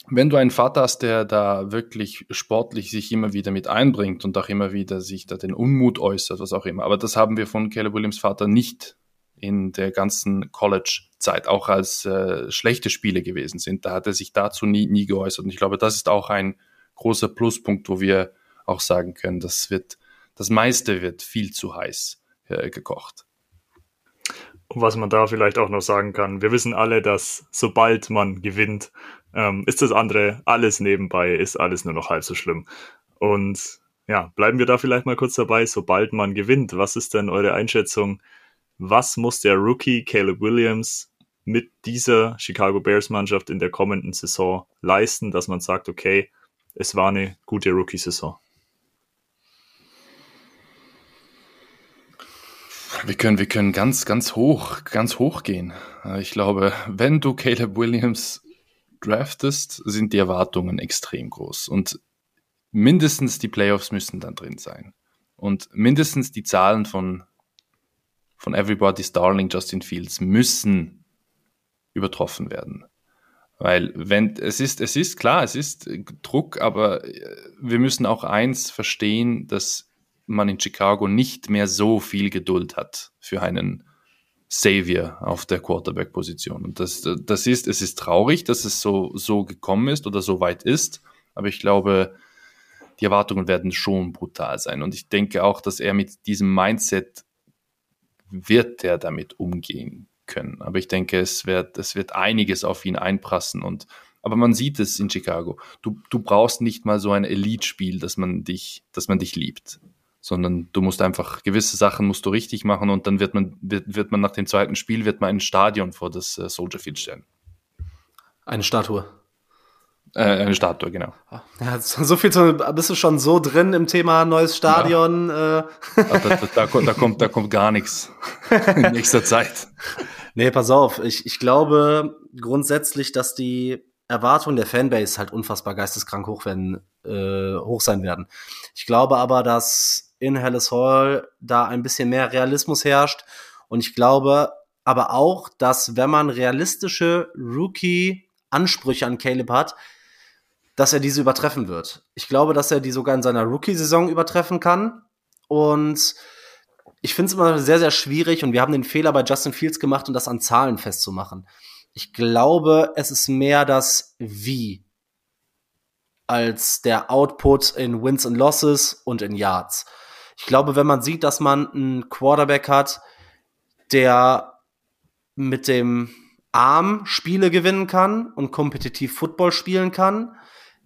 wenn du einen Vater hast, der da wirklich sportlich sich immer wieder mit einbringt und auch immer wieder sich da den Unmut äußert, was auch immer, aber das haben wir von Caleb Williams Vater nicht in der ganzen College-Zeit, auch als äh, schlechte Spiele gewesen sind. Da hat er sich dazu nie, nie geäußert. Und ich glaube, das ist auch ein großer Pluspunkt, wo wir auch sagen können, das wird, das meiste wird viel zu heiß äh, gekocht. Und was man da vielleicht auch noch sagen kann, wir wissen alle, dass sobald man gewinnt, ähm, ist das andere alles nebenbei, ist alles nur noch halb so schlimm. Und ja, bleiben wir da vielleicht mal kurz dabei, sobald man gewinnt. Was ist denn eure Einschätzung? Was muss der Rookie Caleb Williams mit dieser Chicago Bears Mannschaft in der kommenden Saison leisten, dass man sagt, okay, es war eine gute Rookie-Saison? Wir können, wir können ganz, ganz hoch, ganz hoch gehen. Ich glaube, wenn du Caleb Williams draftest, sind die Erwartungen extrem groß. Und mindestens die Playoffs müssen dann drin sein. Und mindestens die Zahlen von, von Everybody's Darling Justin Fields müssen übertroffen werden. Weil wenn es ist, es ist klar, es ist Druck, aber wir müssen auch eins verstehen, dass man in Chicago nicht mehr so viel Geduld hat für einen Savior auf der Quarterback-Position. Und das, das ist, es ist traurig, dass es so, so gekommen ist oder so weit ist. Aber ich glaube, die Erwartungen werden schon brutal sein. Und ich denke auch, dass er mit diesem Mindset wird er damit umgehen können. Aber ich denke, es wird, es wird einiges auf ihn einprassen und aber man sieht es in Chicago. Du, du brauchst nicht mal so ein Elite-Spiel, dass man dich, dass man dich liebt, sondern du musst einfach gewisse Sachen musst du richtig machen und dann wird man, wird, wird man nach dem zweiten Spiel wird man ein Stadion vor das äh, Soldier Field stellen. Eine Statue. Äh, Statue, genau. Ja, so viel zu, bist du schon so drin im Thema neues Stadion. Ja. Äh. Da, da, da, da, kommt, da kommt gar nichts in nächster Zeit. Nee, pass auf. Ich, ich glaube grundsätzlich, dass die Erwartungen der Fanbase halt unfassbar geisteskrank hoch, werden, äh, hoch sein werden. Ich glaube aber, dass in Hallis Hall da ein bisschen mehr Realismus herrscht. Und ich glaube aber auch, dass wenn man realistische Rookie-Ansprüche an Caleb hat, dass er diese übertreffen wird. Ich glaube, dass er die sogar in seiner Rookie-Saison übertreffen kann. Und ich finde es immer sehr, sehr schwierig und wir haben den Fehler bei Justin Fields gemacht, um das an Zahlen festzumachen. Ich glaube, es ist mehr das Wie als der Output in Wins and Losses und in Yards. Ich glaube, wenn man sieht, dass man einen Quarterback hat, der mit dem Arm Spiele gewinnen kann und kompetitiv Football spielen kann,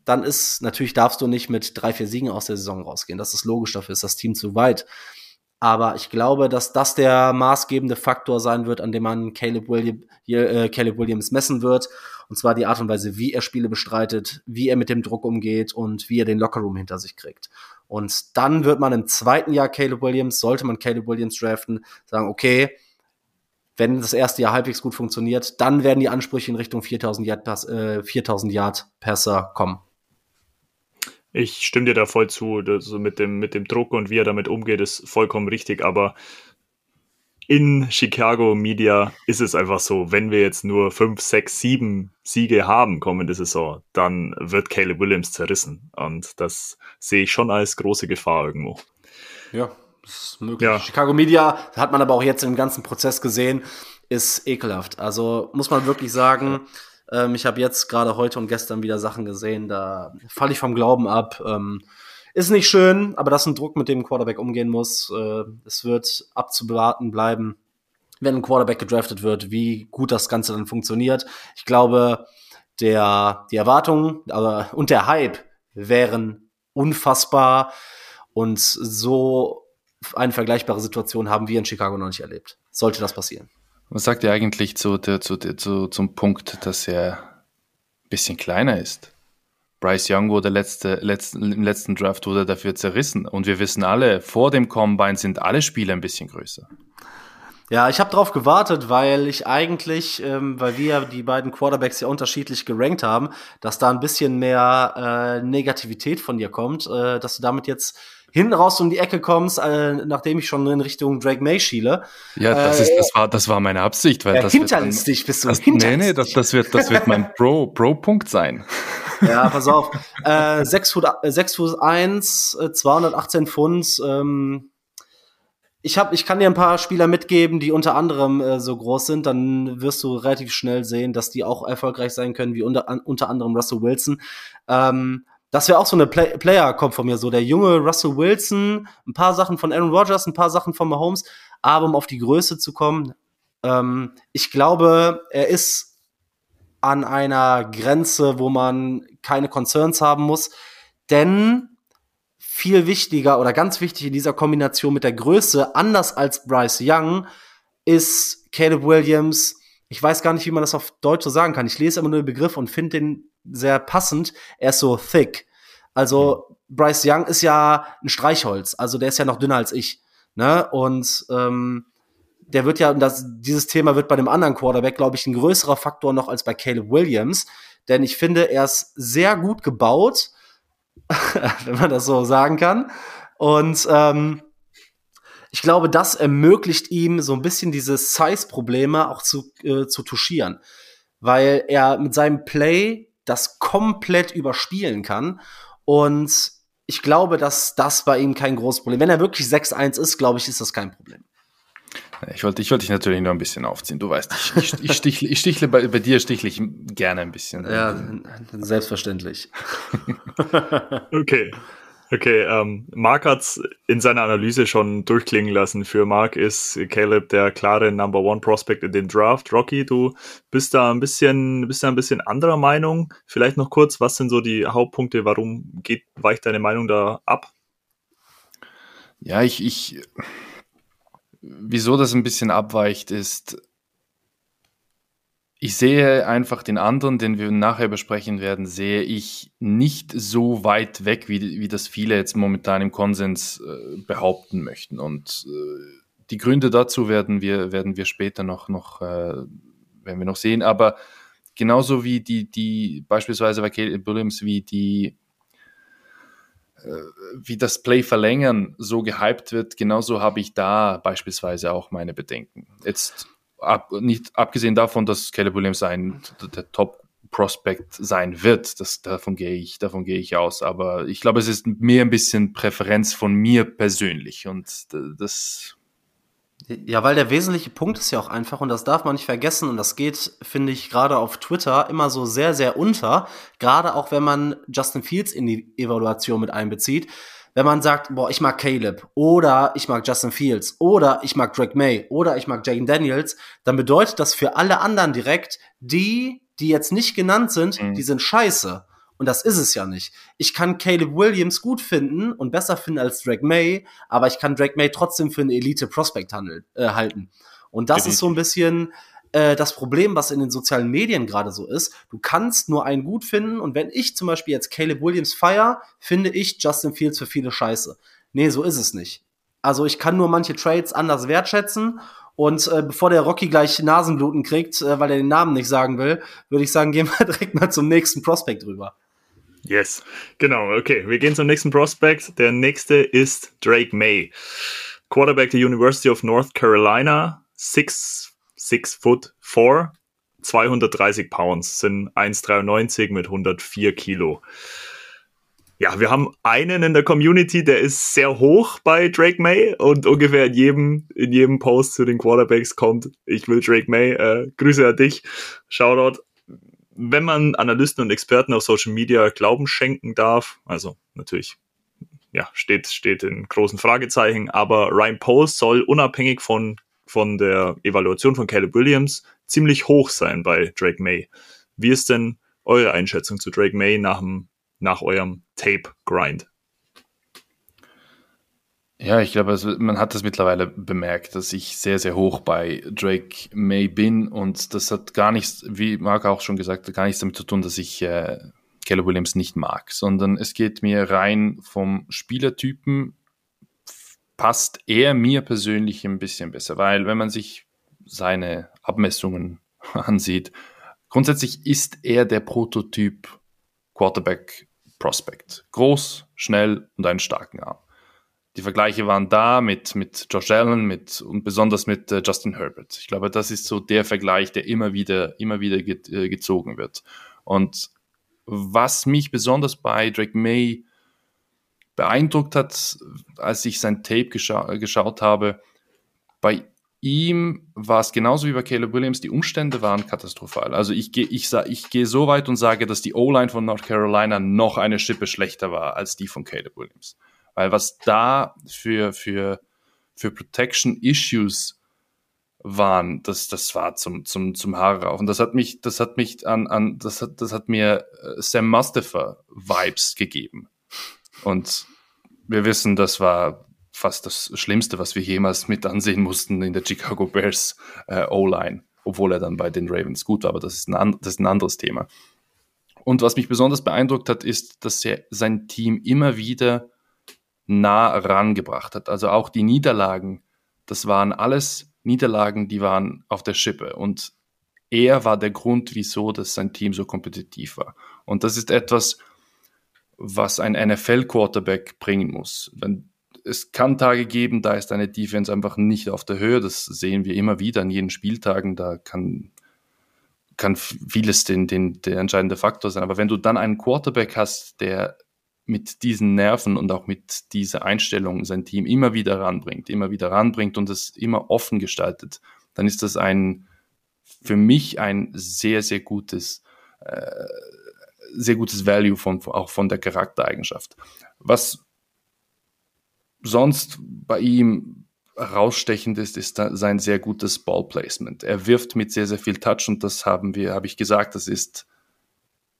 dann ist, natürlich darfst du nicht mit drei, vier Siegen aus der Saison rausgehen. Das ist logisch, dafür ist das Team zu weit. Aber ich glaube, dass das der maßgebende Faktor sein wird, an dem man Caleb, William, äh, Caleb Williams messen wird. Und zwar die Art und Weise, wie er Spiele bestreitet, wie er mit dem Druck umgeht und wie er den Lockerroom hinter sich kriegt. Und dann wird man im zweiten Jahr Caleb Williams, sollte man Caleb Williams draften, sagen, okay, wenn das erste Jahr halbwegs gut funktioniert, dann werden die Ansprüche in Richtung 4000 Yard, äh, 4000 Yard Passer kommen. Ich stimme dir da voll zu. Also mit, dem, mit dem Druck und wie er damit umgeht, ist vollkommen richtig. Aber in Chicago Media ist es einfach so, wenn wir jetzt nur fünf, sechs, sieben Siege haben kommende Saison, dann wird Caleb Williams zerrissen. Und das sehe ich schon als große Gefahr irgendwo. Ja, das ist möglich. Ja. Chicago Media, hat man aber auch jetzt im ganzen Prozess gesehen, ist ekelhaft. Also muss man wirklich sagen, ja ähm, ich habe jetzt gerade heute und gestern wieder Sachen gesehen, da falle ich vom Glauben ab. Ähm, ist nicht schön, aber das ist ein Druck, mit dem ein Quarterback umgehen muss. Äh, es wird abzuwarten bleiben, wenn ein Quarterback gedraftet wird, wie gut das Ganze dann funktioniert. Ich glaube, der, die Erwartungen aber, und der Hype wären unfassbar und so eine vergleichbare Situation haben wir in Chicago noch nicht erlebt. Sollte das passieren. Was sagt ihr eigentlich zu, der, zu, der, zu, zum Punkt, dass er ein bisschen kleiner ist? Bryce Young wurde letzte, letzte, im letzten Draft wurde dafür zerrissen. Und wir wissen alle, vor dem Combine sind alle Spieler ein bisschen größer. Ja, ich habe drauf gewartet, weil ich eigentlich, ähm, weil wir die beiden Quarterbacks ja unterschiedlich gerankt haben, dass da ein bisschen mehr äh, Negativität von dir kommt, äh, dass du damit jetzt hinten raus um die Ecke kommst, äh, nachdem ich schon in Richtung Drake May schiele. Ja, das, ist, das, war, das war meine Absicht. Weil äh, das hinterlistig bist du. Das. Nee, nee, das, das, wird, das wird mein Pro-Punkt Pro sein. Ja, pass auf. Äh, 6 Fuß, 6 Fuß 1, 218 Pfund, ähm, ich, hab, ich kann dir ein paar Spieler mitgeben, die unter anderem äh, so groß sind, dann wirst du relativ schnell sehen, dass die auch erfolgreich sein können, wie unter, unter anderem Russell Wilson. Ähm, das wäre auch so eine Play Player kommt von mir so. Der junge Russell Wilson, ein paar Sachen von Aaron Rodgers, ein paar Sachen von Mahomes, aber um auf die Größe zu kommen, ähm, ich glaube, er ist an einer Grenze, wo man keine Concerns haben muss, denn viel wichtiger oder ganz wichtig in dieser Kombination mit der Größe, anders als Bryce Young, ist Caleb Williams. Ich weiß gar nicht, wie man das auf Deutsch so sagen kann. Ich lese immer nur den Begriff und finde den sehr passend. Er ist so thick. Also Bryce Young ist ja ein Streichholz. Also der ist ja noch dünner als ich. Ne? Und ähm, der wird ja, das, dieses Thema wird bei dem anderen Quarterback, glaube ich, ein größerer Faktor noch als bei Caleb Williams. Denn ich finde, er ist sehr gut gebaut, wenn man das so sagen kann. Und ähm, ich glaube, das ermöglicht ihm so ein bisschen diese Size-Probleme auch zu, äh, zu touchieren. Weil er mit seinem Play das komplett überspielen kann. Und ich glaube, dass das bei ihm kein großes Problem. Wenn er wirklich 6-1 ist, glaube ich, ist das kein Problem. Ich wollte, ich wollte dich natürlich nur ein bisschen aufziehen. Du weißt, ich, ich, ich stichle, ich stichle bei, bei dir stichle ich gerne ein bisschen. Ja, selbstverständlich. okay. Okay, ähm, Mark hat's in seiner Analyse schon durchklingen lassen. Für Mark ist Caleb der klare Number One Prospect in den Draft. Rocky, du bist da ein bisschen, bist da ein bisschen anderer Meinung. Vielleicht noch kurz, was sind so die Hauptpunkte? Warum geht, weicht deine Meinung da ab? Ja, ich, ich, wieso das ein bisschen abweicht, ist, ich sehe einfach den anderen, den wir nachher besprechen werden, sehe ich nicht so weit weg, wie, wie das viele jetzt momentan im Konsens äh, behaupten möchten. Und äh, die Gründe dazu werden wir, werden wir später noch, noch, äh, werden wir noch sehen. Aber genauso wie die, die beispielsweise bei Caleb Williams, wie die äh, wie das Play verlängern so gehypt wird, genauso habe ich da beispielsweise auch meine Bedenken. Jetzt ab, nicht abgesehen davon, dass Caleb Williams ein der Top Prospect sein wird, das, davon gehe ich, davon gehe ich aus. Aber ich glaube, es ist mehr ein bisschen Präferenz von mir persönlich und das. Ja, weil der wesentliche Punkt ist ja auch einfach, und das darf man nicht vergessen, und das geht, finde ich, gerade auf Twitter immer so sehr, sehr unter, gerade auch wenn man Justin Fields in die Evaluation mit einbezieht wenn man sagt, boah, ich mag Caleb oder ich mag Justin Fields oder ich mag Drake May oder ich mag Jaden Daniels, dann bedeutet das für alle anderen direkt, die, die jetzt nicht genannt sind, mhm. die sind scheiße. Und das ist es ja nicht. Ich kann Caleb Williams gut finden und besser finden als Drake May, aber ich kann Drake May trotzdem für einen Elite-Prospect äh, halten. Und das Definitiv. ist so ein bisschen, äh, das Problem, was in den sozialen Medien gerade so ist. Du kannst nur einen gut finden und wenn ich zum Beispiel jetzt Caleb Williams feier, finde ich Justin Fields für viele Scheiße. Nee, so ist es nicht. Also ich kann nur manche Trades anders wertschätzen und äh, bevor der Rocky gleich Nasenbluten kriegt, äh, weil er den Namen nicht sagen will, würde ich sagen, gehen wir direkt mal zum nächsten Prospect rüber. Yes, genau, okay. Wir gehen zum nächsten Prospect. Der nächste ist Drake May. Quarterback der University of North Carolina, six six foot four, 230 Pounds, sind 1,93 mit 104 Kilo. Ja, wir haben einen in der Community, der ist sehr hoch bei Drake May und ungefähr in jedem, in jedem Post zu den Quarterbacks kommt, ich will Drake May, äh, Grüße an dich, Shoutout. Wenn man Analysten und Experten auf Social Media Glauben schenken darf, also natürlich, ja, steht, steht in großen Fragezeichen, aber Ryan Post soll unabhängig von von der Evaluation von Caleb Williams ziemlich hoch sein bei Drake May. Wie ist denn eure Einschätzung zu Drake May nach, dem, nach eurem Tape-Grind? Ja, ich glaube, also man hat das mittlerweile bemerkt, dass ich sehr, sehr hoch bei Drake May bin und das hat gar nichts, wie Marc auch schon gesagt hat, gar nichts damit zu tun, dass ich äh, Caleb Williams nicht mag, sondern es geht mir rein vom Spielertypen passt er mir persönlich ein bisschen besser, weil wenn man sich seine Abmessungen ansieht, grundsätzlich ist er der Prototyp Quarterback Prospect. Groß, schnell und einen starken Arm. Die Vergleiche waren da mit, mit Josh Allen mit, und besonders mit äh, Justin Herbert. Ich glaube, das ist so der Vergleich, der immer wieder, immer wieder ge äh, gezogen wird. Und was mich besonders bei Drake May beeindruckt hat, als ich sein Tape gescha geschaut habe, bei ihm war es genauso wie bei Caleb Williams, die Umstände waren katastrophal. Also ich gehe ich, ich geh so weit und sage, dass die O-Line von North Carolina noch eine Schippe schlechter war als die von Caleb Williams. Weil was da für, für, für Protection Issues waren, das, das war zum, zum, zum Haare rauf. Und das hat mich, das hat mich an, an das hat, das hat mir äh, Sam Mustafa Vibes gegeben. Und wir wissen, das war fast das Schlimmste, was wir jemals mit ansehen mussten in der Chicago Bears äh, O-Line, obwohl er dann bei den Ravens gut war, aber das ist, ein, das ist ein anderes Thema. Und was mich besonders beeindruckt hat, ist, dass er sein Team immer wieder nah rangebracht hat. Also auch die Niederlagen, das waren alles Niederlagen, die waren auf der Schippe. Und er war der Grund, wieso dass sein Team so kompetitiv war. Und das ist etwas, was ein NFL-Quarterback bringen muss. Es kann Tage geben, da ist eine Defense einfach nicht auf der Höhe. Das sehen wir immer wieder an jeden Spieltagen. Da kann, kann vieles den, den, der entscheidende Faktor sein. Aber wenn du dann einen Quarterback hast, der mit diesen Nerven und auch mit dieser Einstellung sein Team immer wieder ranbringt, immer wieder ranbringt und es immer offen gestaltet, dann ist das ein, für mich ein sehr, sehr gutes, äh, sehr gutes Value von, auch von der Charaktereigenschaft. Was sonst bei ihm herausstechend ist, ist sein sehr gutes Ballplacement. Er wirft mit sehr, sehr viel Touch und das haben wir, habe ich gesagt, das ist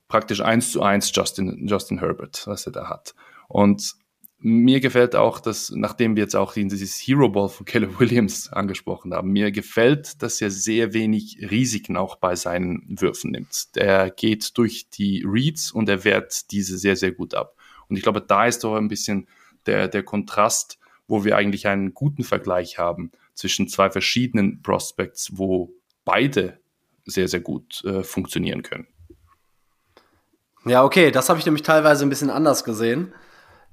praktisch eins zu eins Justin, Justin Herbert, was er da hat. Und mir gefällt auch, dass, nachdem wir jetzt auch dieses Hero Ball von Caleb Williams angesprochen haben, mir gefällt, dass er sehr wenig Risiken auch bei seinen Würfen nimmt. Er geht durch die Reads und er wehrt diese sehr, sehr gut ab. Und ich glaube, da ist doch ein bisschen der, der Kontrast, wo wir eigentlich einen guten Vergleich haben zwischen zwei verschiedenen Prospects, wo beide sehr, sehr gut äh, funktionieren können. Ja, okay, das habe ich nämlich teilweise ein bisschen anders gesehen.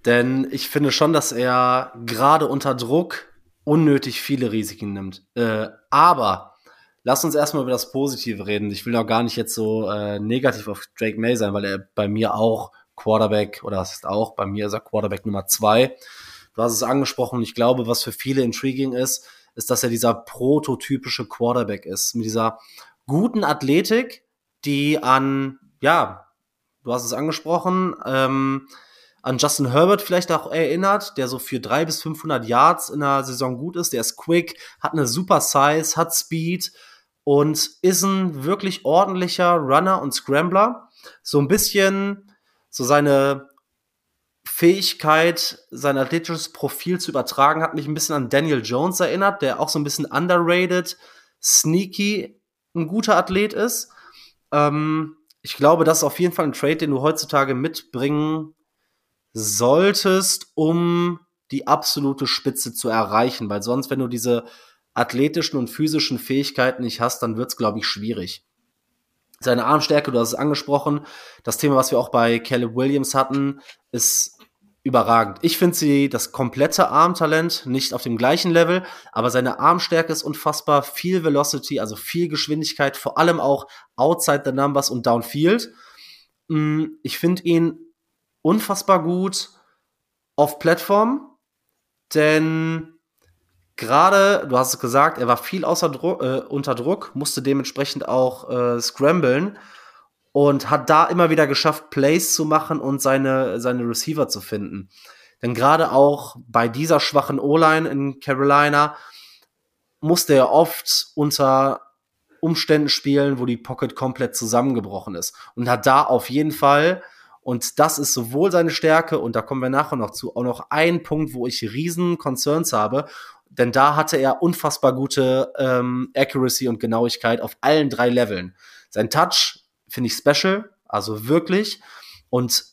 Denn ich finde schon, dass er gerade unter Druck unnötig viele Risiken nimmt. Äh, aber lass uns erstmal über das Positive reden. Ich will auch gar nicht jetzt so äh, negativ auf Drake May sein, weil er bei mir auch Quarterback, oder das ist auch, bei mir ist er Quarterback Nummer zwei. Du hast es angesprochen, ich glaube, was für viele intriguing ist, ist, dass er dieser prototypische Quarterback ist. Mit dieser guten Athletik, die an, ja, du hast es angesprochen, ähm, an Justin Herbert vielleicht auch erinnert, der so für drei bis 500 Yards in der Saison gut ist. Der ist quick, hat eine super Size, hat Speed und ist ein wirklich ordentlicher Runner und Scrambler. So ein bisschen so seine Fähigkeit, sein athletisches Profil zu übertragen, hat mich ein bisschen an Daniel Jones erinnert, der auch so ein bisschen underrated, sneaky, ein guter Athlet ist. Ähm, ich glaube, das ist auf jeden Fall ein Trade, den du heutzutage mitbringen solltest, um die absolute Spitze zu erreichen, weil sonst, wenn du diese athletischen und physischen Fähigkeiten nicht hast, dann wird es, glaube ich, schwierig. Seine Armstärke, du hast es angesprochen. Das Thema, was wir auch bei Caleb Williams hatten, ist überragend. Ich finde sie das komplette Armtalent nicht auf dem gleichen Level, aber seine Armstärke ist unfassbar. Viel Velocity, also viel Geschwindigkeit, vor allem auch outside the numbers und downfield. Mm, ich finde ihn unfassbar gut auf Plattform, denn gerade, du hast es gesagt, er war viel außer Dru äh, unter Druck, musste dementsprechend auch äh, scramblen und hat da immer wieder geschafft, Plays zu machen und seine, seine Receiver zu finden. Denn gerade auch bei dieser schwachen O-Line in Carolina musste er oft unter Umständen spielen, wo die Pocket komplett zusammengebrochen ist. Und hat da auf jeden Fall, und das ist sowohl seine Stärke, und da kommen wir nachher noch zu, auch noch ein Punkt, wo ich riesen Concerns habe denn da hatte er unfassbar gute ähm, Accuracy und Genauigkeit auf allen drei Leveln. Sein Touch finde ich special, also wirklich. Und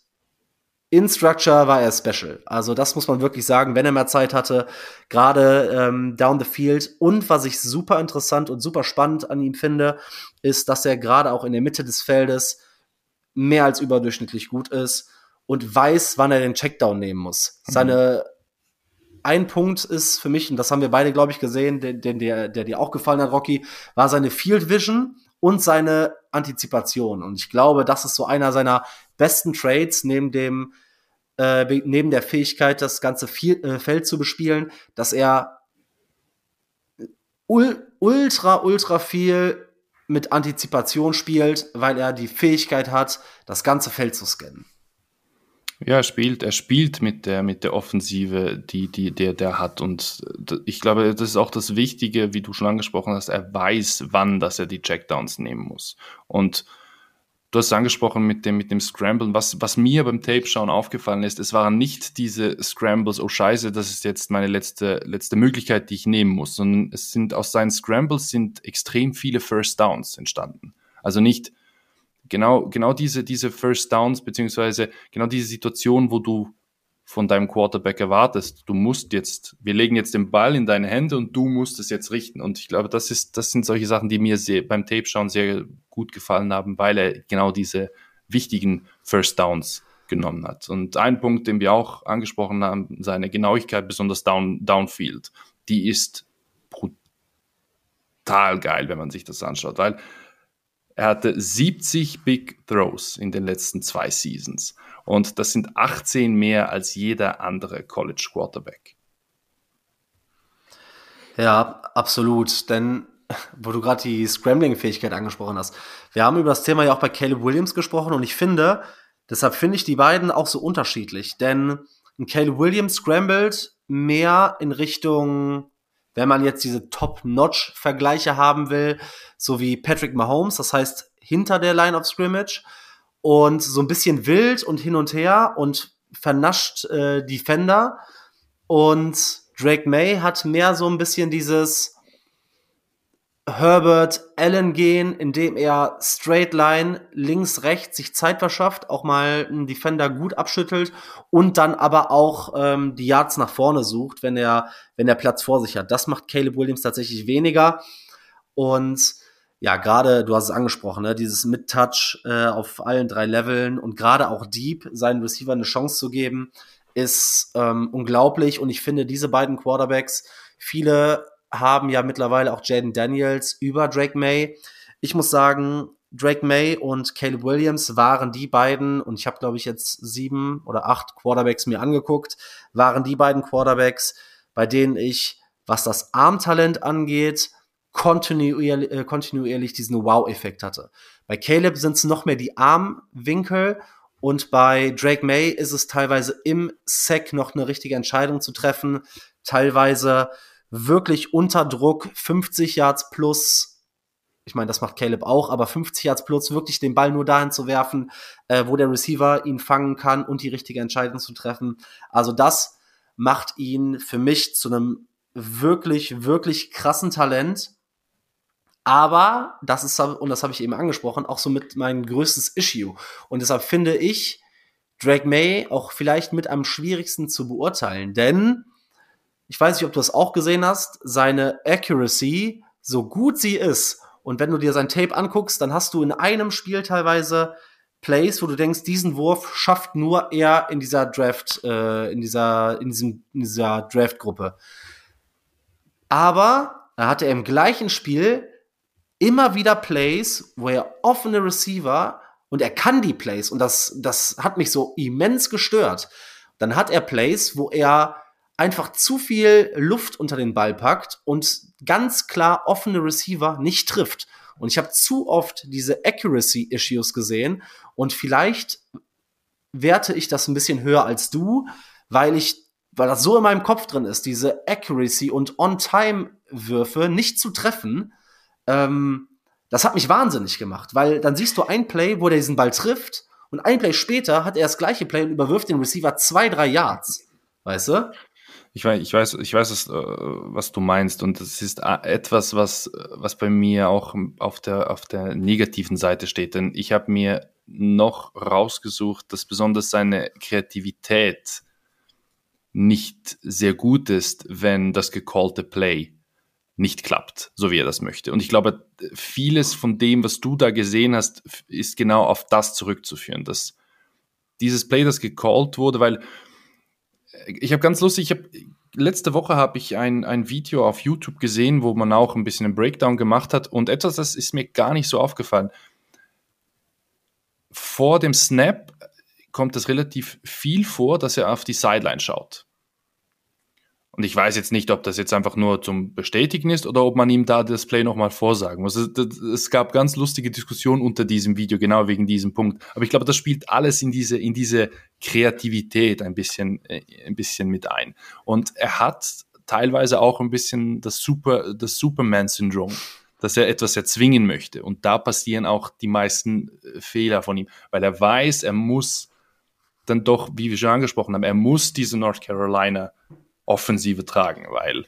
in Structure war er special. Also das muss man wirklich sagen, wenn er mehr Zeit hatte, gerade ähm, down the field. Und was ich super interessant und super spannend an ihm finde, ist, dass er gerade auch in der Mitte des Feldes mehr als überdurchschnittlich gut ist und weiß, wann er den Checkdown nehmen muss. Mhm. Seine ein Punkt ist für mich, und das haben wir beide, glaube ich, gesehen, den, den, der, der dir auch gefallen hat, Rocky, war seine Field Vision und seine Antizipation. Und ich glaube, das ist so einer seiner besten Trades neben dem, äh, neben der Fähigkeit, das ganze viel, äh, Feld zu bespielen, dass er ultra, ultra viel mit Antizipation spielt, weil er die Fähigkeit hat, das ganze Feld zu scannen. Ja, er spielt, er spielt mit der, mit der Offensive, die, die, der, der hat. Und ich glaube, das ist auch das Wichtige, wie du schon angesprochen hast. Er weiß, wann, dass er die Checkdowns nehmen muss. Und Du hast angesprochen mit dem, mit dem Scramblen. Was, was mir beim Tape-Schauen aufgefallen ist, es waren nicht diese Scrambles, oh scheiße, das ist jetzt meine letzte, letzte Möglichkeit, die ich nehmen muss, sondern es sind aus seinen Scrambles sind extrem viele First Downs entstanden. Also nicht genau, genau diese, diese First Downs, beziehungsweise genau diese Situation, wo du von deinem Quarterback erwartest. Du musst jetzt, wir legen jetzt den Ball in deine Hände und du musst es jetzt richten. Und ich glaube, das ist, das sind solche Sachen, die mir sehr, beim Tape schauen sehr gut gefallen haben, weil er genau diese wichtigen First Downs genommen hat. Und ein Punkt, den wir auch angesprochen haben, seine Genauigkeit, besonders down, downfield, die ist brutal geil, wenn man sich das anschaut, weil er hatte 70 Big Throws in den letzten zwei Seasons. Und das sind 18 mehr als jeder andere College Quarterback. Ja, absolut. Denn, wo du gerade die Scrambling-Fähigkeit angesprochen hast, wir haben über das Thema ja auch bei Caleb Williams gesprochen und ich finde, deshalb finde ich die beiden auch so unterschiedlich. Denn Caleb Williams scrambled mehr in Richtung, wenn man jetzt diese Top-Notch-Vergleiche haben will, so wie Patrick Mahomes, das heißt hinter der Line of Scrimmage und so ein bisschen wild und hin und her und vernascht äh, Defender. Und Drake May hat mehr so ein bisschen dieses Herbert Allen gehen, indem er straight line links, rechts sich Zeit verschafft, auch mal einen Defender gut abschüttelt und dann aber auch ähm, die Yards nach vorne sucht, wenn er, wenn er Platz vor sich hat. Das macht Caleb Williams tatsächlich weniger. Und ja, gerade, du hast es angesprochen, ne, dieses Mid-Touch äh, auf allen drei Leveln und gerade auch Deep seinen Receiver eine Chance zu geben, ist ähm, unglaublich. Und ich finde, diese beiden Quarterbacks, viele haben ja mittlerweile auch Jaden Daniels über Drake May. Ich muss sagen, Drake May und Caleb Williams waren die beiden, und ich habe, glaube ich, jetzt sieben oder acht Quarterbacks mir angeguckt, waren die beiden Quarterbacks, bei denen ich, was das Armtalent angeht, kontinuierlich, äh, kontinuierlich diesen Wow-Effekt hatte. Bei Caleb sind es noch mehr die Armwinkel und bei Drake May ist es teilweise im Sack noch eine richtige Entscheidung zu treffen, teilweise wirklich unter Druck 50 Yards plus ich meine, das macht Caleb auch, aber 50 Yards plus wirklich den Ball nur dahin zu werfen, äh, wo der Receiver ihn fangen kann und die richtige Entscheidung zu treffen. Also das macht ihn für mich zu einem wirklich, wirklich krassen Talent. Aber das ist, und das habe ich eben angesprochen, auch so mit mein größtes Issue. Und deshalb finde ich Drake May auch vielleicht mit am schwierigsten zu beurteilen. Denn, ich weiß nicht, ob du das auch gesehen hast, seine Accuracy, so gut sie ist, und wenn du dir sein Tape anguckst, dann hast du in einem Spiel teilweise Plays, wo du denkst, diesen Wurf schafft nur er in dieser Draft, äh, in dieser, in diesem, in dieser Draft-Gruppe. Aber er hatte im gleichen Spiel immer wieder Plays, wo er offene Receiver und er kann die Plays und das, das hat mich so immens gestört. Dann hat er Plays, wo er einfach zu viel Luft unter den Ball packt und ganz klar offene Receiver nicht trifft. Und ich habe zu oft diese Accuracy-Issues gesehen und vielleicht werte ich das ein bisschen höher als du, weil ich, weil das so in meinem Kopf drin ist, diese Accuracy und On-Time-Würfe nicht zu treffen, ähm, das hat mich wahnsinnig gemacht, weil dann siehst du ein Play, wo der diesen Ball trifft und ein Play später hat er das gleiche Play und überwirft den Receiver zwei, drei Yards. Weißt du? Ich weiß, ich weiß, ich weiß, was, äh, was du meinst und es ist äh, etwas, was, was bei mir auch auf der, auf der negativen Seite steht, denn ich habe mir noch rausgesucht, dass besonders seine Kreativität nicht sehr gut ist, wenn das gecallte Play nicht klappt, so wie er das möchte. Und ich glaube, vieles von dem, was du da gesehen hast, ist genau auf das zurückzuführen, dass dieses Play, das gecallt wurde, weil ich habe ganz lustig, ich habe letzte Woche habe ich ein, ein Video auf YouTube gesehen, wo man auch ein bisschen einen Breakdown gemacht hat und etwas, das ist mir gar nicht so aufgefallen. Vor dem Snap kommt es relativ viel vor, dass er auf die Sideline schaut. Und ich weiß jetzt nicht, ob das jetzt einfach nur zum Bestätigen ist oder ob man ihm da das Play nochmal vorsagen muss. Es gab ganz lustige Diskussionen unter diesem Video, genau wegen diesem Punkt. Aber ich glaube, das spielt alles in diese, in diese Kreativität ein bisschen, äh, ein bisschen mit ein. Und er hat teilweise auch ein bisschen das Super, das Superman-Syndrom, dass er etwas erzwingen möchte. Und da passieren auch die meisten äh, Fehler von ihm, weil er weiß, er muss dann doch, wie wir schon angesprochen haben, er muss diese North Carolina Offensive tragen, weil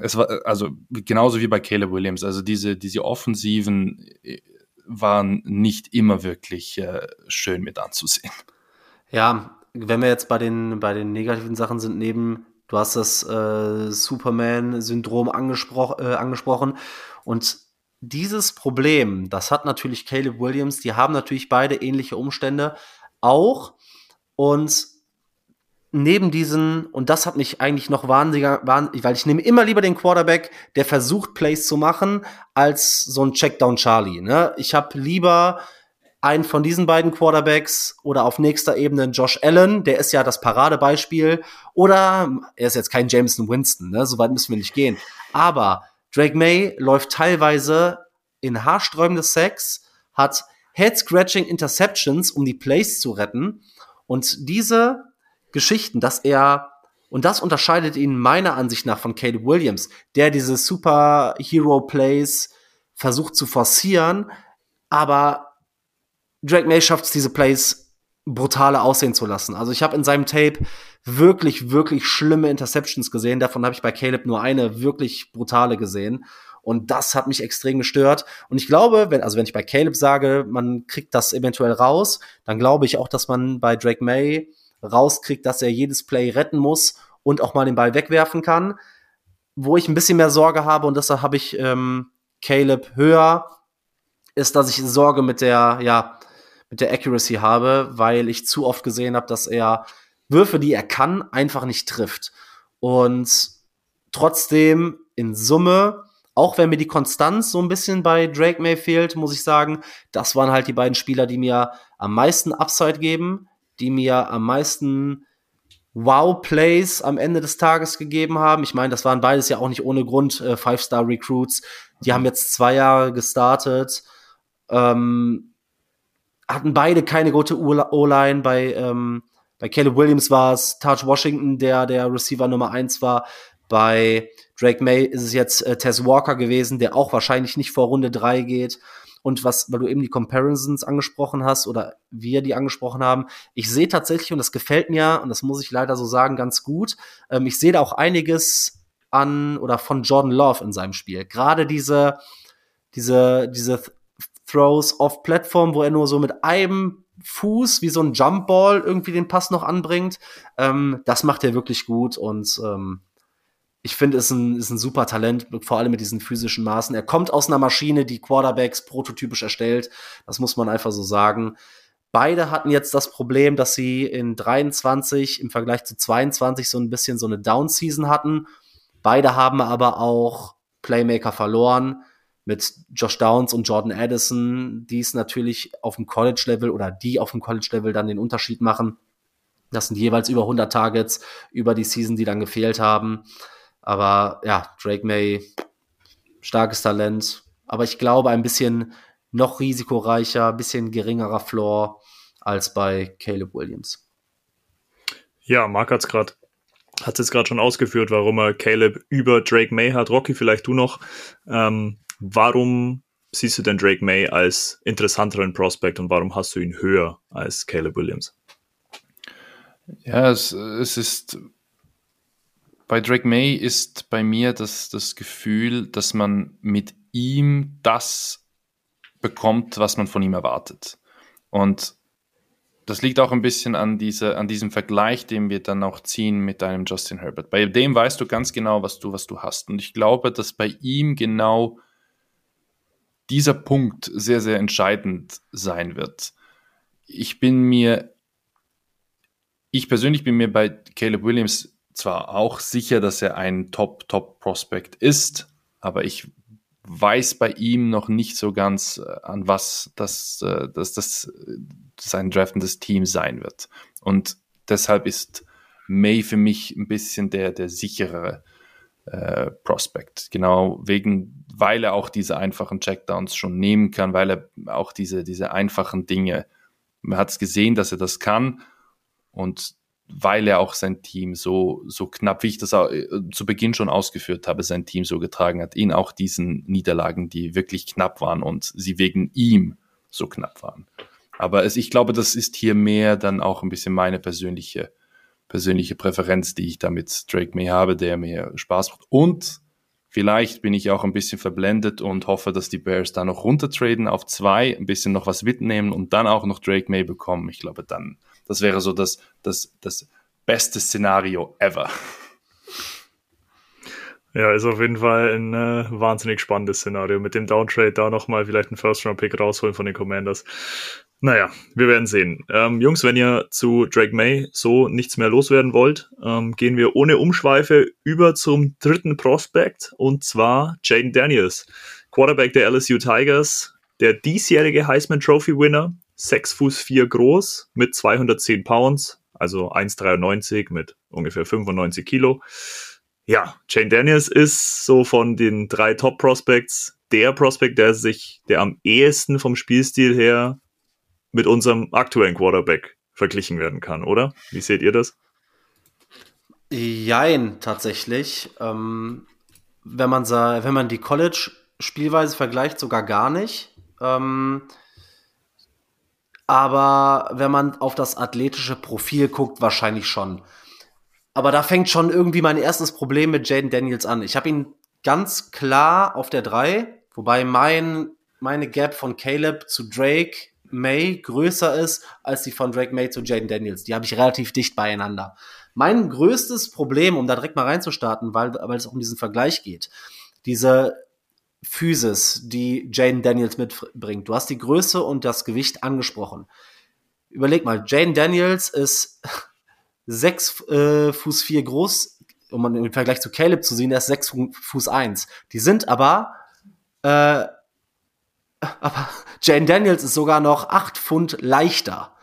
es war, also genauso wie bei Caleb Williams, also diese, diese Offensiven äh, waren nicht immer wirklich äh, schön mit anzusehen. Ja, wenn wir jetzt bei den, bei den negativen Sachen sind, neben, du hast das äh, Superman-Syndrom angespro äh, angesprochen und dieses Problem, das hat natürlich Caleb Williams, die haben natürlich beide ähnliche Umstände auch und neben diesen, und das hat mich eigentlich noch wahnsinniger, wahnsinnig, weil ich nehme immer lieber den Quarterback, der versucht, Plays zu machen, als so ein Checkdown Charlie. Ne? Ich habe lieber einen von diesen beiden Quarterbacks oder auf nächster Ebene Josh Allen, der ist ja das Paradebeispiel, oder er ist jetzt kein Jameson Winston, ne? so weit müssen wir nicht gehen. Aber Drake May läuft teilweise in haarsträubende Sex, hat Head-Scratching Interceptions, um die Plays zu retten. Und diese Geschichten, dass er, und das unterscheidet ihn meiner Ansicht nach von Caleb Williams, der diese Superhero-Plays versucht zu forcieren, aber Drake May schafft es, diese Plays brutaler aussehen zu lassen. Also ich habe in seinem Tape wirklich, wirklich schlimme Interceptions gesehen. Davon habe ich bei Caleb nur eine wirklich brutale gesehen. Und das hat mich extrem gestört. Und ich glaube, wenn, also wenn ich bei Caleb sage, man kriegt das eventuell raus, dann glaube ich auch, dass man bei Drake May rauskriegt, dass er jedes Play retten muss und auch mal den Ball wegwerfen kann. Wo ich ein bisschen mehr Sorge habe, und deshalb habe ich ähm, Caleb höher, ist, dass ich Sorge mit der, ja, mit der Accuracy habe, weil ich zu oft gesehen habe, dass er Würfe, die er kann, einfach nicht trifft. Und trotzdem in Summe, auch wenn mir die Konstanz so ein bisschen bei Drake May fehlt, muss ich sagen, das waren halt die beiden Spieler, die mir am meisten Upside geben die mir am meisten Wow-Plays am Ende des Tages gegeben haben. Ich meine, das waren beides ja auch nicht ohne Grund äh, Five-Star-Recruits. Die haben jetzt zwei Jahre gestartet. Ähm, hatten beide keine gute O-Line. Bei, ähm, bei Caleb Williams war es Taj Washington, der der Receiver Nummer eins war. Bei Drake May ist es jetzt äh, Tess Walker gewesen, der auch wahrscheinlich nicht vor Runde drei geht. Und was, weil du eben die Comparisons angesprochen hast oder wir die angesprochen haben, ich sehe tatsächlich, und das gefällt mir, und das muss ich leider so sagen, ganz gut, ähm, ich sehe da auch einiges an oder von Jordan Love in seinem Spiel. Gerade diese, diese, diese Throws off Platform, wo er nur so mit einem Fuß wie so ein Jumpball irgendwie den Pass noch anbringt. Ähm, das macht er wirklich gut und ähm, ich finde, ist ein, ist ein super Talent, vor allem mit diesen physischen Maßen. Er kommt aus einer Maschine, die Quarterbacks prototypisch erstellt. Das muss man einfach so sagen. Beide hatten jetzt das Problem, dass sie in 23 im Vergleich zu 22 so ein bisschen so eine Down-Season hatten. Beide haben aber auch Playmaker verloren mit Josh Downs und Jordan Addison, die es natürlich auf dem College-Level oder die auf dem College-Level dann den Unterschied machen. Das sind jeweils über 100 Targets über die Season, die dann gefehlt haben. Aber ja, Drake May, starkes Talent. Aber ich glaube, ein bisschen noch risikoreicher, ein bisschen geringerer Floor als bei Caleb Williams. Ja, Marc hat es gerade hat jetzt gerade schon ausgeführt, warum er Caleb über Drake May hat. Rocky, vielleicht du noch. Ähm, warum siehst du denn Drake May als interessanteren Prospect und warum hast du ihn höher als Caleb Williams? Ja, es, es ist bei Drake May ist bei mir das, das Gefühl, dass man mit ihm das bekommt, was man von ihm erwartet. Und das liegt auch ein bisschen an, diese, an diesem Vergleich, den wir dann auch ziehen mit einem Justin Herbert. Bei dem weißt du ganz genau, was du, was du hast. Und ich glaube, dass bei ihm genau dieser Punkt sehr, sehr entscheidend sein wird. Ich bin mir, ich persönlich bin mir bei Caleb Williams zwar auch sicher, dass er ein Top-Top-Prospect ist, aber ich weiß bei ihm noch nicht so ganz, äh, an was das, das, das sein draftendes Team sein wird. Und deshalb ist May für mich ein bisschen der, der sicherere äh, Prospect. Genau wegen, weil er auch diese einfachen Checkdowns schon nehmen kann, weil er auch diese, diese einfachen Dinge, man hat es gesehen, dass er das kann und weil er auch sein Team so, so knapp, wie ich das auch, äh, zu Beginn schon ausgeführt habe, sein Team so getragen hat, in auch diesen Niederlagen, die wirklich knapp waren und sie wegen ihm so knapp waren. Aber es, ich glaube, das ist hier mehr dann auch ein bisschen meine persönliche, persönliche Präferenz, die ich da mit Drake May habe, der mir Spaß macht. Und vielleicht bin ich auch ein bisschen verblendet und hoffe, dass die Bears da noch runtertraden auf zwei, ein bisschen noch was mitnehmen und dann auch noch Drake May bekommen. Ich glaube, dann, das wäre so das, das, das beste Szenario ever. Ja, ist auf jeden Fall ein äh, wahnsinnig spannendes Szenario. Mit dem Downtrade da nochmal vielleicht einen First-Round-Pick rausholen von den Commanders. Naja, wir werden sehen. Ähm, Jungs, wenn ihr zu Drake May so nichts mehr loswerden wollt, ähm, gehen wir ohne Umschweife über zum dritten Prospect und zwar Jaden Daniels, Quarterback der LSU Tigers, der diesjährige Heisman Trophy Winner, 6 Fuß 4 groß mit 210 Pounds, also 1,93 mit ungefähr 95 Kilo. Ja, Jane Daniels ist so von den drei Top Prospects der Prospect, der sich, der am ehesten vom Spielstil her mit unserem aktuellen Quarterback verglichen werden kann, oder? Wie seht ihr das? Jein, tatsächlich. Ähm, wenn, man wenn man die College-Spielweise vergleicht, sogar gar nicht. Ähm, aber wenn man auf das athletische Profil guckt, wahrscheinlich schon. Aber da fängt schon irgendwie mein erstes Problem mit Jaden Daniels an. Ich habe ihn ganz klar auf der 3, wobei mein, meine Gap von Caleb zu Drake May größer ist als die von Drake May zu Jaden Daniels. Die habe ich relativ dicht beieinander. Mein größtes Problem, um da direkt mal reinzustarten, weil, weil es auch um diesen Vergleich geht, diese Physis, die Jaden Daniels mitbringt. Du hast die Größe und das Gewicht angesprochen. Überleg mal, Jaden Daniels ist sechs äh, Fuß vier groß, um im Vergleich zu Caleb zu sehen, er ist sechs Fuß eins. Die sind aber äh, aber Jane Daniels ist sogar noch acht Pfund leichter.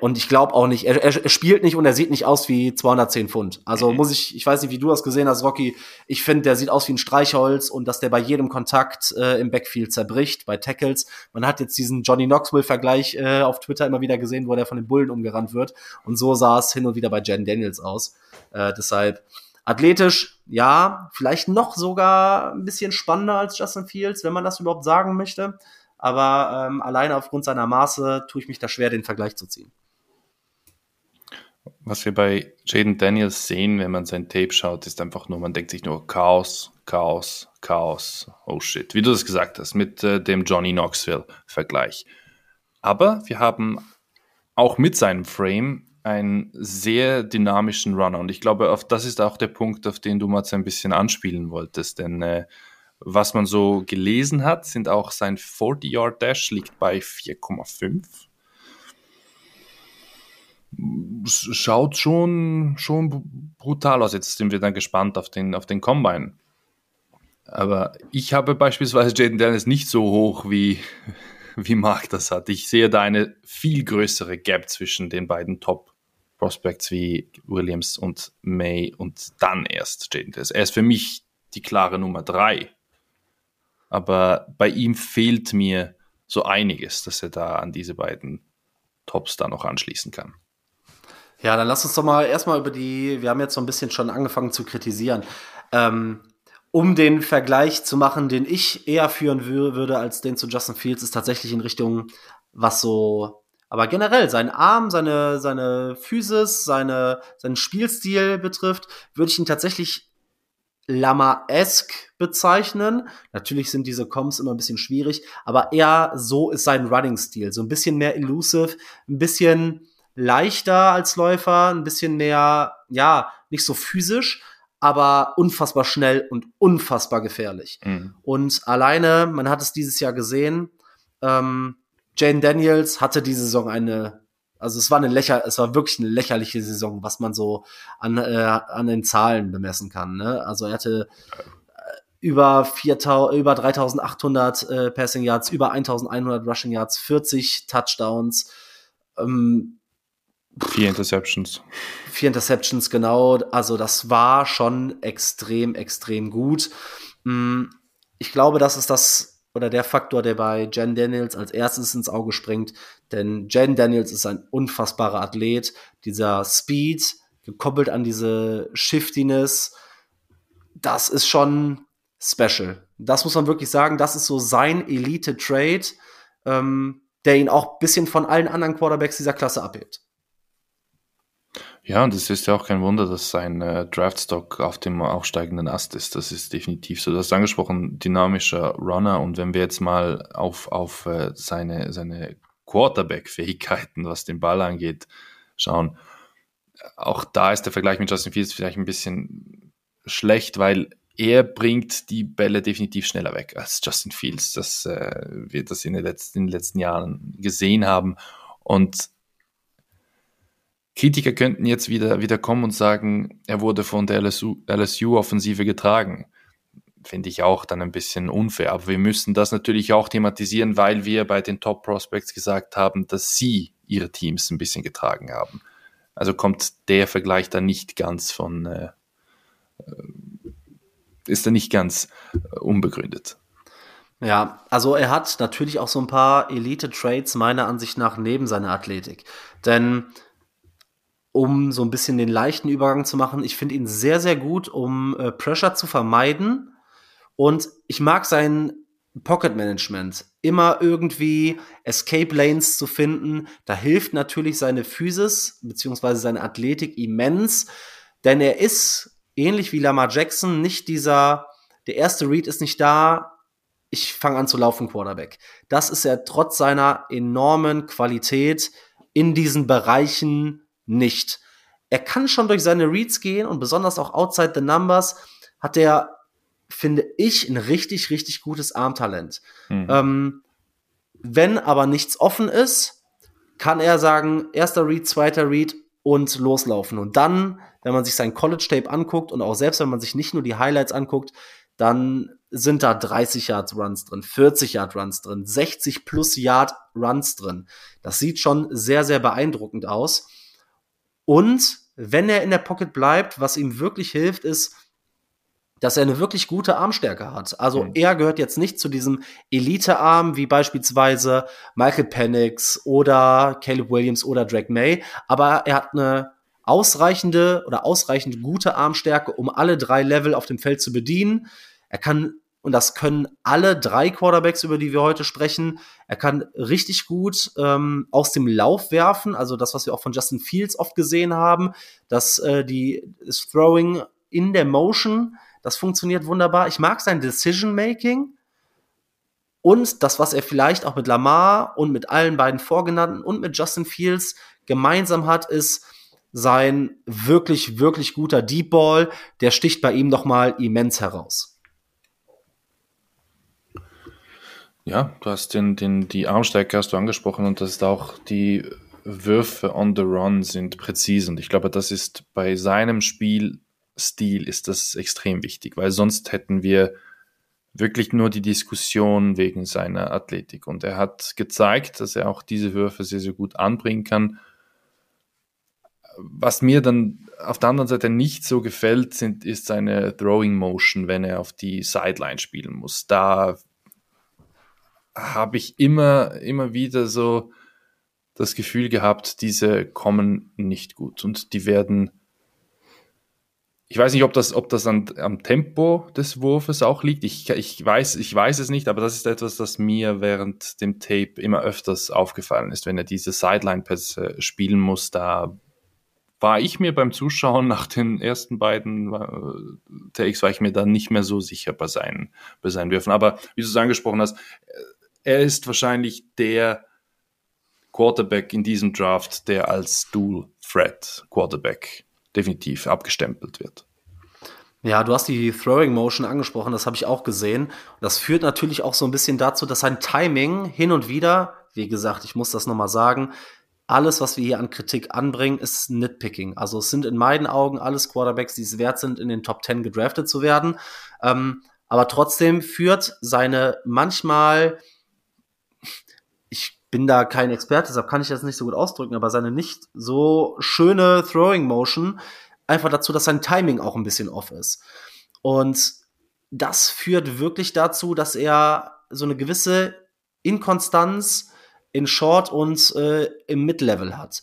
Und ich glaube auch nicht, er, er, spielt nicht und er sieht nicht aus wie 210 Pfund. Also mhm. muss ich, ich weiß nicht, wie du das gesehen hast, Rocky. Ich finde, der sieht aus wie ein Streichholz und dass der bei jedem Kontakt äh, im Backfield zerbricht, bei Tackles. Man hat jetzt diesen Johnny Knoxville-Vergleich äh, auf Twitter immer wieder gesehen, wo der von den Bullen umgerannt wird. Und so sah es hin und wieder bei Jen Daniels aus. Äh, deshalb, Athletisch, ja, vielleicht noch sogar ein bisschen spannender als Justin Fields, wenn man das überhaupt sagen möchte. Aber ähm, alleine aufgrund seiner Maße tue ich mich da schwer, den Vergleich zu ziehen. Was wir bei Jaden Daniels sehen, wenn man sein Tape schaut, ist einfach nur, man denkt sich nur Chaos, Chaos, Chaos, oh shit. Wie du das gesagt hast, mit äh, dem Johnny Knoxville-Vergleich. Aber wir haben auch mit seinem Frame einen sehr dynamischen Runner. Und ich glaube, auf das ist auch der Punkt, auf den du mal ein bisschen anspielen wolltest. Denn äh, was man so gelesen hat, sind auch sein 40-Yard-Dash liegt bei 4,5. Schaut schon, schon brutal aus. Jetzt sind wir dann gespannt auf den, auf den Combine. Aber ich habe beispielsweise Jaden Dennis nicht so hoch wie, wie Mark das hat. Ich sehe da eine viel größere Gap zwischen den beiden Top Prospects wie Williams und May und dann erst Jaden Daniels. Er ist für mich die klare Nummer drei. Aber bei ihm fehlt mir so einiges, dass er da an diese beiden Tops da noch anschließen kann. Ja, dann lass uns doch mal erstmal über die, wir haben jetzt so ein bisschen schon angefangen zu kritisieren. Ähm, um den Vergleich zu machen, den ich eher führen würde als den zu Justin Fields, ist tatsächlich in Richtung, was so aber generell sein Arm, seine, seine Physis, seine, seinen Spielstil betrifft, würde ich ihn tatsächlich Lama-esque bezeichnen. Natürlich sind diese Comps immer ein bisschen schwierig, aber eher so ist sein Running-Stil. So ein bisschen mehr elusive, ein bisschen leichter als Läufer, ein bisschen mehr, ja, nicht so physisch, aber unfassbar schnell und unfassbar gefährlich. Mhm. Und alleine, man hat es dieses Jahr gesehen, ähm, Jane Daniels hatte diese Saison eine, also es war eine lächer, es war wirklich eine lächerliche Saison, was man so an, äh, an den Zahlen bemessen kann. Ne? Also er hatte äh, über 4000, über 3800 äh, Passing Yards, über 1100 Rushing Yards, 40 Touchdowns. Ähm, Vier Interceptions. Vier Interceptions, genau. Also das war schon extrem, extrem gut. Mm, ich glaube, das ist das oder der Faktor, der bei Jen Daniels als erstes ins Auge springt. Denn Jen Daniels ist ein unfassbarer Athlet. Dieser Speed, gekoppelt an diese Shiftiness, das ist schon special. Das muss man wirklich sagen. Das ist so sein Elite-Trade, ähm, der ihn auch ein bisschen von allen anderen Quarterbacks dieser Klasse abhebt. Ja, und es ist ja auch kein Wunder, dass sein äh, Draftstock auf dem aufsteigenden Ast ist. Das ist definitiv so. Du hast angesprochen, dynamischer Runner. Und wenn wir jetzt mal auf, auf äh, seine, seine Quarterback-Fähigkeiten, was den Ball angeht, schauen, auch da ist der Vergleich mit Justin Fields vielleicht ein bisschen schlecht, weil er bringt die Bälle definitiv schneller weg als Justin Fields. Das äh, wir das in den, letzten, in den letzten Jahren gesehen haben. Und Kritiker könnten jetzt wieder, wieder kommen und sagen, er wurde von der LSU-Offensive LSU getragen. Finde ich auch dann ein bisschen unfair. Aber wir müssen das natürlich auch thematisieren, weil wir bei den Top Prospects gesagt haben, dass sie ihre Teams ein bisschen getragen haben. Also kommt der Vergleich dann nicht ganz von, äh, äh ist er nicht ganz äh, unbegründet. Ja, also er hat natürlich auch so ein paar Elite-Traits meiner Ansicht nach neben seiner Athletik. Denn um so ein bisschen den leichten Übergang zu machen. Ich finde ihn sehr, sehr gut, um äh, Pressure zu vermeiden. Und ich mag sein Pocket Management. Immer irgendwie Escape Lanes zu finden. Da hilft natürlich seine Physis beziehungsweise seine Athletik immens. Denn er ist, ähnlich wie Lamar Jackson, nicht dieser, der erste Read ist nicht da, ich fange an zu laufen, Quarterback. Das ist er trotz seiner enormen Qualität in diesen Bereichen nicht. Er kann schon durch seine Reads gehen und besonders auch outside the numbers hat er, finde ich, ein richtig, richtig gutes Armtalent. Mhm. Ähm, wenn aber nichts offen ist, kann er sagen, erster Read, zweiter Read und loslaufen. Und dann, wenn man sich sein College-Tape anguckt und auch selbst wenn man sich nicht nur die Highlights anguckt, dann sind da 30 Yard Runs drin, 40 Yard Runs drin, 60 plus Yard Runs drin. Das sieht schon sehr, sehr beeindruckend aus. Und wenn er in der Pocket bleibt, was ihm wirklich hilft, ist, dass er eine wirklich gute Armstärke hat. Also mhm. er gehört jetzt nicht zu diesem Elite-Arm wie beispielsweise Michael Penix oder Caleb Williams oder Drake May, aber er hat eine ausreichende oder ausreichend gute Armstärke, um alle drei Level auf dem Feld zu bedienen. Er kann und das können alle drei Quarterbacks, über die wir heute sprechen. Er kann richtig gut ähm, aus dem Lauf werfen, also das, was wir auch von Justin Fields oft gesehen haben, dass äh, die das Throwing in der Motion, das funktioniert wunderbar. Ich mag sein Decision Making und das, was er vielleicht auch mit Lamar und mit allen beiden Vorgenannten und mit Justin Fields gemeinsam hat, ist sein wirklich, wirklich guter Deep Ball. Der sticht bei ihm noch mal immens heraus. Ja, du hast den, den, die Armstärke hast du angesprochen und das ist auch die Würfe on the run sind präzise und ich glaube, das ist bei seinem Spielstil ist das extrem wichtig, weil sonst hätten wir wirklich nur die Diskussion wegen seiner Athletik und er hat gezeigt, dass er auch diese Würfe sehr, sehr gut anbringen kann. Was mir dann auf der anderen Seite nicht so gefällt, sind, ist seine Throwing Motion, wenn er auf die Sideline spielen muss. Da habe ich immer, immer wieder so das Gefühl gehabt, diese kommen nicht gut und die werden. Ich weiß nicht, ob das, ob das an, am Tempo des Wurfes auch liegt. Ich, ich, weiß, ich weiß es nicht, aber das ist etwas, das mir während dem Tape immer öfters aufgefallen ist. Wenn er diese Sideline-Pässe spielen muss, da war ich mir beim Zuschauen nach den ersten beiden äh, Takes, war ich mir da nicht mehr so sicher bei seinen, bei seinen Würfen. Aber wie du es angesprochen hast, er ist wahrscheinlich der Quarterback in diesem Draft, der als Dual Threat Quarterback definitiv abgestempelt wird. Ja, du hast die Throwing Motion angesprochen, das habe ich auch gesehen. Das führt natürlich auch so ein bisschen dazu, dass sein Timing hin und wieder, wie gesagt, ich muss das nochmal sagen, alles, was wir hier an Kritik anbringen, ist Nitpicking. Also es sind in meinen Augen alles Quarterbacks, die es wert sind, in den Top 10 gedraftet zu werden. Ähm, aber trotzdem führt seine manchmal bin da kein Experte, deshalb kann ich das nicht so gut ausdrücken, aber seine nicht so schöne Throwing Motion einfach dazu, dass sein Timing auch ein bisschen off ist. Und das führt wirklich dazu, dass er so eine gewisse Inkonstanz in Short und äh, im Mid-Level hat.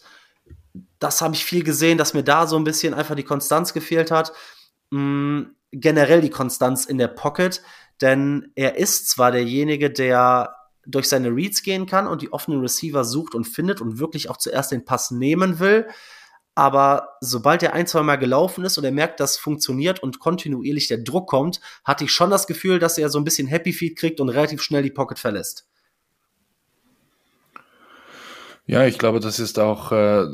Das habe ich viel gesehen, dass mir da so ein bisschen einfach die Konstanz gefehlt hat. Mhm, generell die Konstanz in der Pocket, denn er ist zwar derjenige, der durch seine Reads gehen kann und die offenen Receiver sucht und findet und wirklich auch zuerst den Pass nehmen will, aber sobald er ein, zwei gelaufen ist und er merkt, dass funktioniert und kontinuierlich der Druck kommt, hatte ich schon das Gefühl, dass er so ein bisschen Happy Feet kriegt und relativ schnell die Pocket verlässt. Ja, ich glaube, das ist auch. Äh,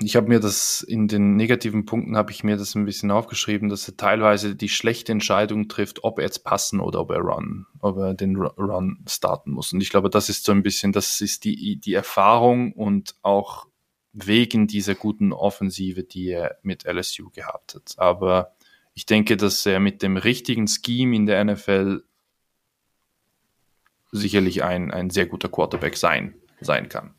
ich habe mir das in den negativen Punkten habe ich mir das ein bisschen aufgeschrieben, dass er teilweise die schlechte Entscheidung trifft, ob er jetzt passen oder ob er run, ob er den Run starten muss. Und ich glaube, das ist so ein bisschen, das ist die die Erfahrung und auch wegen dieser guten Offensive, die er mit LSU gehabt hat. Aber ich denke, dass er mit dem richtigen Scheme in der NFL sicherlich ein, ein sehr guter Quarterback sein, sein kann.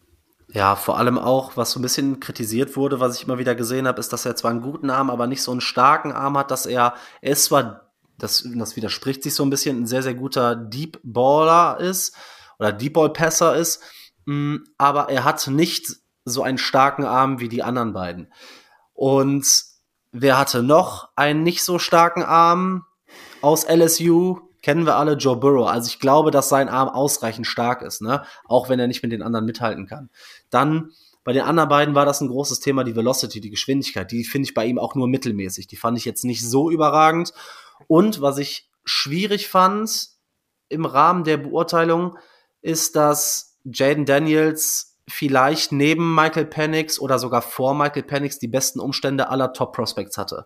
Ja, vor allem auch, was so ein bisschen kritisiert wurde, was ich immer wieder gesehen habe, ist, dass er zwar einen guten Arm, aber nicht so einen starken Arm hat, dass er, er ist zwar, das, das widerspricht sich so ein bisschen, ein sehr, sehr guter Deep Baller ist oder Deep Ball Passer ist, mm, aber er hat nicht so einen starken Arm wie die anderen beiden. Und wer hatte noch einen nicht so starken Arm aus LSU? Kennen wir alle Joe Burrow. Also ich glaube, dass sein Arm ausreichend stark ist, ne? Auch wenn er nicht mit den anderen mithalten kann. Dann bei den anderen beiden war das ein großes Thema, die Velocity, die Geschwindigkeit. Die finde ich bei ihm auch nur mittelmäßig. Die fand ich jetzt nicht so überragend. Und was ich schwierig fand im Rahmen der Beurteilung, ist, dass Jaden Daniels vielleicht neben Michael Penix oder sogar vor Michael Penix die besten Umstände aller Top Prospects hatte.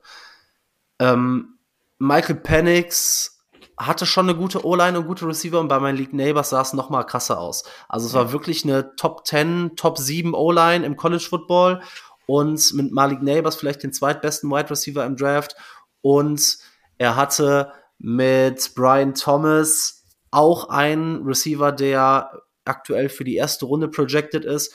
Ähm, Michael Penix hatte schon eine gute O-Line und gute Receiver und bei meinen League Neighbors sah es noch mal krasser aus. Also es war wirklich eine Top 10, Top 7 O-Line im College Football und mit Malik Neighbors vielleicht den zweitbesten Wide Receiver im Draft und er hatte mit Brian Thomas auch einen Receiver, der aktuell für die erste Runde projected ist.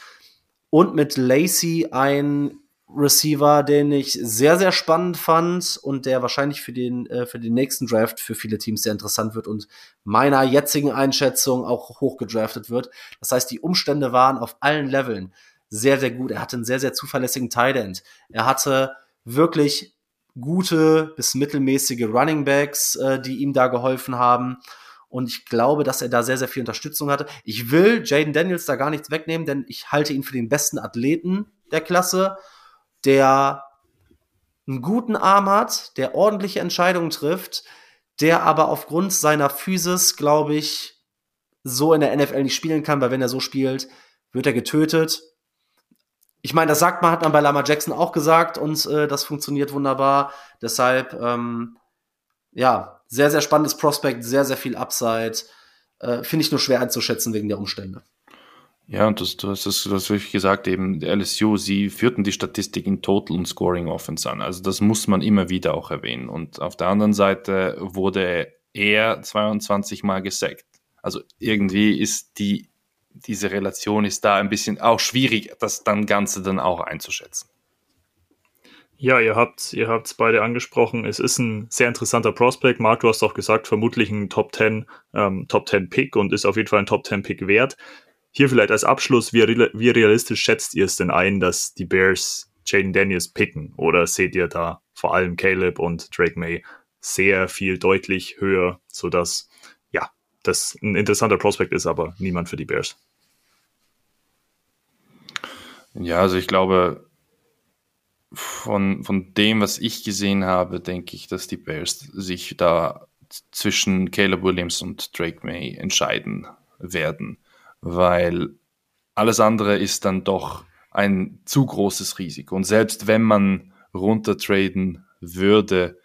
Und mit Lacey ein Receiver, den ich sehr, sehr spannend fand und der wahrscheinlich für den, äh, für den nächsten Draft für viele Teams sehr interessant wird und meiner jetzigen Einschätzung auch hochgedraftet wird. Das heißt, die Umstände waren auf allen Leveln sehr, sehr gut. Er hatte einen sehr, sehr zuverlässigen Tight End. Er hatte wirklich gute bis mittelmäßige Running Backs, äh, die ihm da geholfen haben. Und ich glaube, dass er da sehr, sehr viel Unterstützung hatte. Ich will Jaden Daniels da gar nichts wegnehmen, denn ich halte ihn für den besten Athleten der Klasse, der einen guten Arm hat, der ordentliche Entscheidungen trifft, der aber aufgrund seiner Physis, glaube ich, so in der NFL nicht spielen kann, weil wenn er so spielt, wird er getötet. Ich meine, das sagt man, hat man bei Lama Jackson auch gesagt und äh, das funktioniert wunderbar. Deshalb, ähm, ja, sehr, sehr spannendes Prospekt, sehr, sehr viel Upside. Äh, Finde ich nur schwer einzuschätzen wegen der Umstände. Ja, und das, du hast es wirklich gesagt, eben LSU, sie führten die Statistik in Total und Scoring Offense an. Also das muss man immer wieder auch erwähnen. Und auf der anderen Seite wurde er 22 Mal gesackt. Also irgendwie ist die, diese Relation ist da ein bisschen auch schwierig, das dann Ganze dann auch einzuschätzen. Ja, ihr habt ihr habt's beide angesprochen. Es ist ein sehr interessanter Prospect. Marc, du hast auch gesagt, vermutlich ein Top 10, ähm, Top 10 Pick und ist auf jeden Fall ein Top 10 Pick wert. Hier vielleicht als Abschluss, wie, wie realistisch schätzt ihr es denn ein, dass die Bears Jaden Daniels picken? Oder seht ihr da vor allem Caleb und Drake May sehr viel deutlich höher, sodass ja, das ein interessanter Prospect ist, aber niemand für die Bears? Ja, also ich glaube, von, von dem, was ich gesehen habe, denke ich, dass die Bears sich da zwischen Caleb Williams und Drake May entscheiden werden, weil alles andere ist dann doch ein zu großes Risiko. Und selbst wenn man runtertraden würde,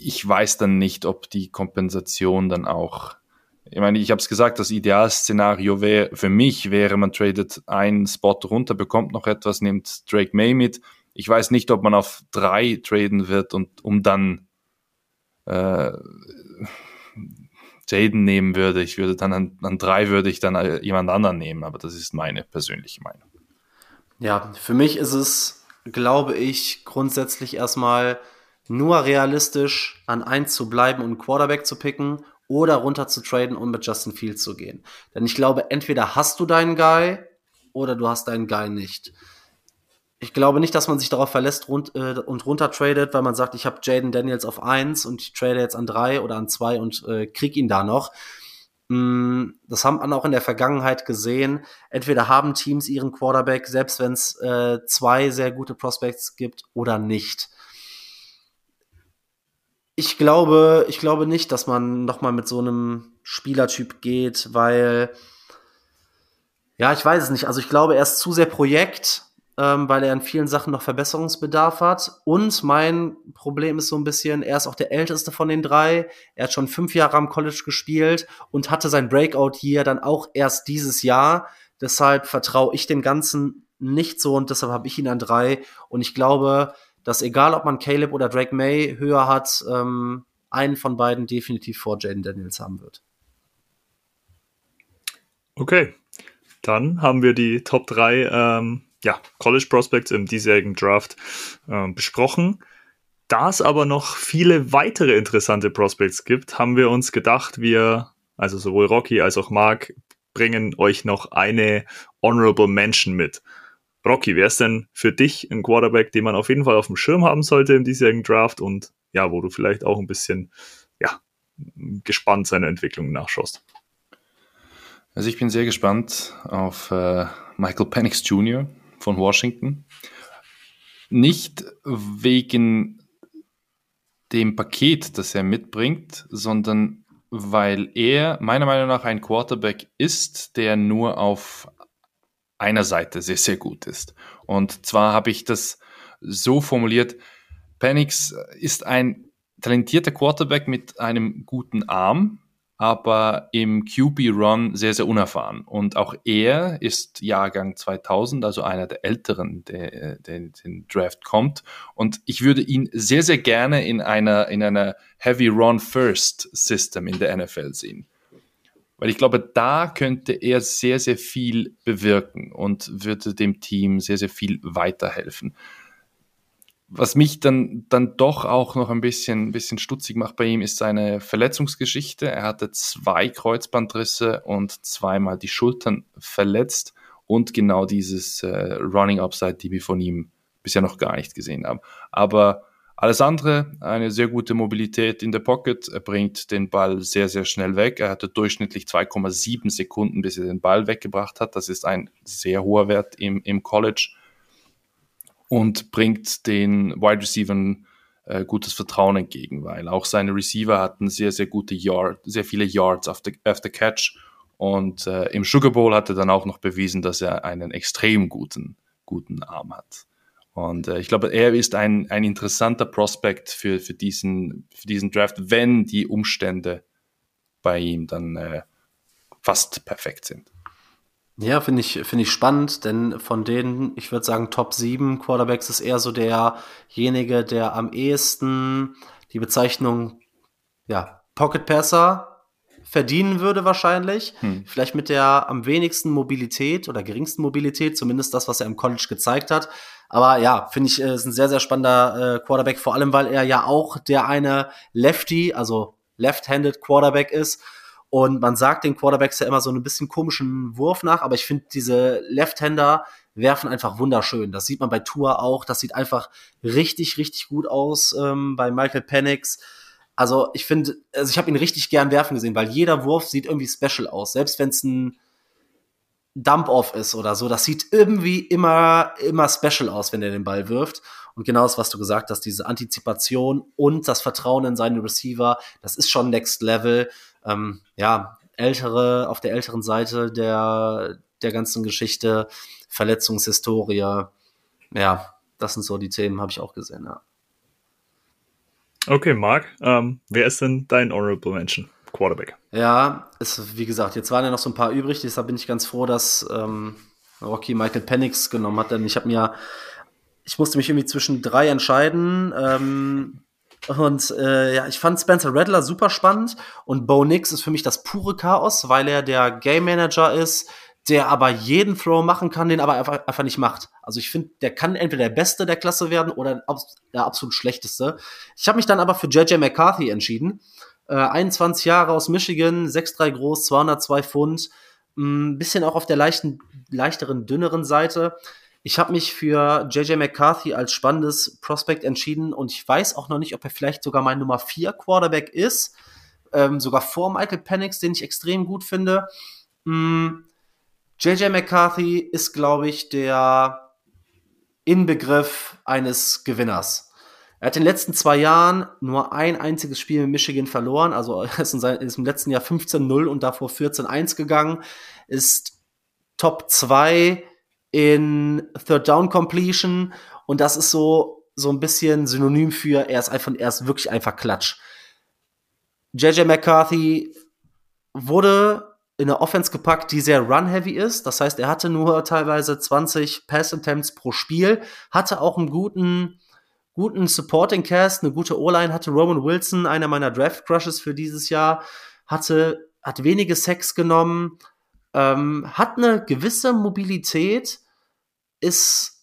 ich weiß dann nicht, ob die Kompensation dann auch ich meine, ich habe es gesagt, das Idealszenario wäre für mich wäre, man tradet einen Spot runter, bekommt noch etwas, nimmt Drake May mit. Ich weiß nicht, ob man auf drei traden wird und um dann äh, Jaden nehmen würde. Ich würde dann an, an drei würde ich dann äh, jemand anderen nehmen, aber das ist meine persönliche Meinung. Ja, für mich ist es, glaube ich, grundsätzlich erstmal nur realistisch an eins zu bleiben und Quarterback zu picken oder runter zu traden und mit Justin Fields zu gehen. Denn ich glaube, entweder hast du deinen Guy oder du hast deinen Guy nicht. Ich glaube nicht, dass man sich darauf verlässt rund, äh, und runter tradet, weil man sagt, ich habe Jaden Daniels auf eins und ich trade jetzt an drei oder an zwei und äh, krieg ihn da noch. Mm, das haben wir auch in der Vergangenheit gesehen. Entweder haben Teams ihren Quarterback, selbst wenn es äh, zwei sehr gute Prospects gibt, oder nicht. Ich glaube, ich glaube nicht, dass man noch mal mit so einem Spielertyp geht, weil ja, ich weiß es nicht. Also ich glaube, er ist zu sehr Projekt, ähm, weil er in vielen Sachen noch Verbesserungsbedarf hat. Und mein Problem ist so ein bisschen, er ist auch der älteste von den drei. Er hat schon fünf Jahre am College gespielt und hatte sein Breakout hier dann auch erst dieses Jahr. Deshalb vertraue ich dem Ganzen nicht so und deshalb habe ich ihn an drei. Und ich glaube, dass egal, ob man Caleb oder Drake May höher hat, ähm, einen von beiden definitiv vor Jaden Daniels haben wird. Okay, dann haben wir die Top 3 ähm, ja, College Prospects im diesjährigen Draft äh, besprochen. Da es aber noch viele weitere interessante Prospects gibt, haben wir uns gedacht, wir, also sowohl Rocky als auch Mark, bringen euch noch eine Honorable Mention mit. Rocky, wer ist denn für dich ein Quarterback, den man auf jeden Fall auf dem Schirm haben sollte im diesjährigen Draft und ja, wo du vielleicht auch ein bisschen ja, gespannt seiner Entwicklung nachschaust? Also ich bin sehr gespannt auf äh, Michael Penix Jr. von Washington. Nicht wegen dem Paket, das er mitbringt, sondern weil er meiner Meinung nach ein Quarterback ist, der nur auf einer Seite sehr, sehr gut ist. Und zwar habe ich das so formuliert, Penix ist ein talentierter Quarterback mit einem guten Arm, aber im QB-Run sehr, sehr unerfahren. Und auch er ist Jahrgang 2000, also einer der Älteren, der, der den Draft kommt. Und ich würde ihn sehr, sehr gerne in einer, in einer Heavy Run First System in der NFL sehen. Weil ich glaube, da könnte er sehr, sehr viel bewirken und würde dem Team sehr, sehr viel weiterhelfen. Was mich dann, dann doch auch noch ein bisschen, bisschen stutzig macht bei ihm, ist seine Verletzungsgeschichte. Er hatte zwei Kreuzbandrisse und zweimal die Schultern verletzt und genau dieses äh, Running Upside, die wir von ihm bisher noch gar nicht gesehen haben. Aber alles andere, eine sehr gute Mobilität in der Pocket. Er bringt den Ball sehr, sehr schnell weg. Er hatte durchschnittlich 2,7 Sekunden, bis er den Ball weggebracht hat. Das ist ein sehr hoher Wert im, im College. Und bringt den Wide Receivern äh, gutes Vertrauen entgegen, weil auch seine Receiver hatten sehr, sehr gute Yard, sehr viele Yards after, after Catch. Und äh, im Sugar Bowl hat er dann auch noch bewiesen, dass er einen extrem guten, guten Arm hat. Und äh, ich glaube, er ist ein, ein interessanter Prospekt für, für, diesen, für diesen Draft, wenn die Umstände bei ihm dann äh, fast perfekt sind. Ja, finde ich, finde ich spannend, denn von denen, ich würde sagen, Top 7 Quarterbacks ist eher so derjenige, der am ehesten die Bezeichnung, ja, Pocket Passer verdienen würde wahrscheinlich. Hm. Vielleicht mit der am wenigsten Mobilität oder geringsten Mobilität, zumindest das, was er im College gezeigt hat. Aber ja, finde ich, äh, ist ein sehr, sehr spannender äh, Quarterback, vor allem, weil er ja auch der eine Lefty, also left-handed Quarterback ist. Und man sagt den Quarterbacks ja immer so ein bisschen komischen Wurf nach, aber ich finde, diese Left-Hander werfen einfach wunderschön. Das sieht man bei Tour auch. Das sieht einfach richtig, richtig gut aus ähm, bei Michael Penix. Also ich finde, also ich habe ihn richtig gern werfen gesehen, weil jeder Wurf sieht irgendwie special aus. Selbst wenn es ein Dump-Off ist oder so. Das sieht irgendwie immer, immer special aus, wenn er den Ball wirft. Und genau das, was du gesagt hast, diese Antizipation und das Vertrauen in seine Receiver, das ist schon Next Level. Ähm, ja, ältere, auf der älteren Seite der, der ganzen Geschichte, Verletzungshistorie. Ja, das sind so die Themen, habe ich auch gesehen, ja. Okay, Marc, ähm, wer ist denn dein Honorable Mention? Quarterback. Ja, ist, wie gesagt, jetzt waren ja noch so ein paar übrig, deshalb bin ich ganz froh, dass ähm, Rocky Michael Penix genommen hat, denn ich habe mir, ich musste mich irgendwie zwischen drei entscheiden. Ähm, Und äh, ja, ich fand Spencer Rattler super spannend und Bo Nix ist für mich das pure Chaos, weil er der Game Manager ist, der aber jeden Throw machen kann, den aber einfach, einfach nicht macht. Also ich finde, der kann entweder der Beste der Klasse werden oder der absolut Schlechteste. Ich habe mich dann aber für JJ McCarthy entschieden. Äh, 21 Jahre aus Michigan, 6'3 groß, 202 Pfund, ein bisschen auch auf der leichten, leichteren, dünneren Seite. Ich habe mich für JJ McCarthy als spannendes Prospect entschieden und ich weiß auch noch nicht, ob er vielleicht sogar mein Nummer 4 Quarterback ist. Ähm, sogar vor Michael Penix, den ich extrem gut finde. Mm, JJ McCarthy ist, glaube ich, der Inbegriff eines Gewinners. Er hat in den letzten zwei Jahren nur ein einziges Spiel in Michigan verloren. Also ist, in seinem, ist im letzten Jahr 15-0 und davor 14-1 gegangen. Ist Top 2 in Third Down Completion. Und das ist so, so ein bisschen synonym für, er ist einfach, er ist wirklich einfach Klatsch. JJ McCarthy wurde in eine Offense gepackt, die sehr run-heavy ist. Das heißt, er hatte nur teilweise 20 Pass-Attempts pro Spiel, hatte auch einen guten, guten Supporting-Cast, eine gute O-Line, hatte. Roman Wilson, einer meiner Draft-Crushes für dieses Jahr, hatte, hat wenige Sex genommen, ähm, hat eine gewisse Mobilität, ist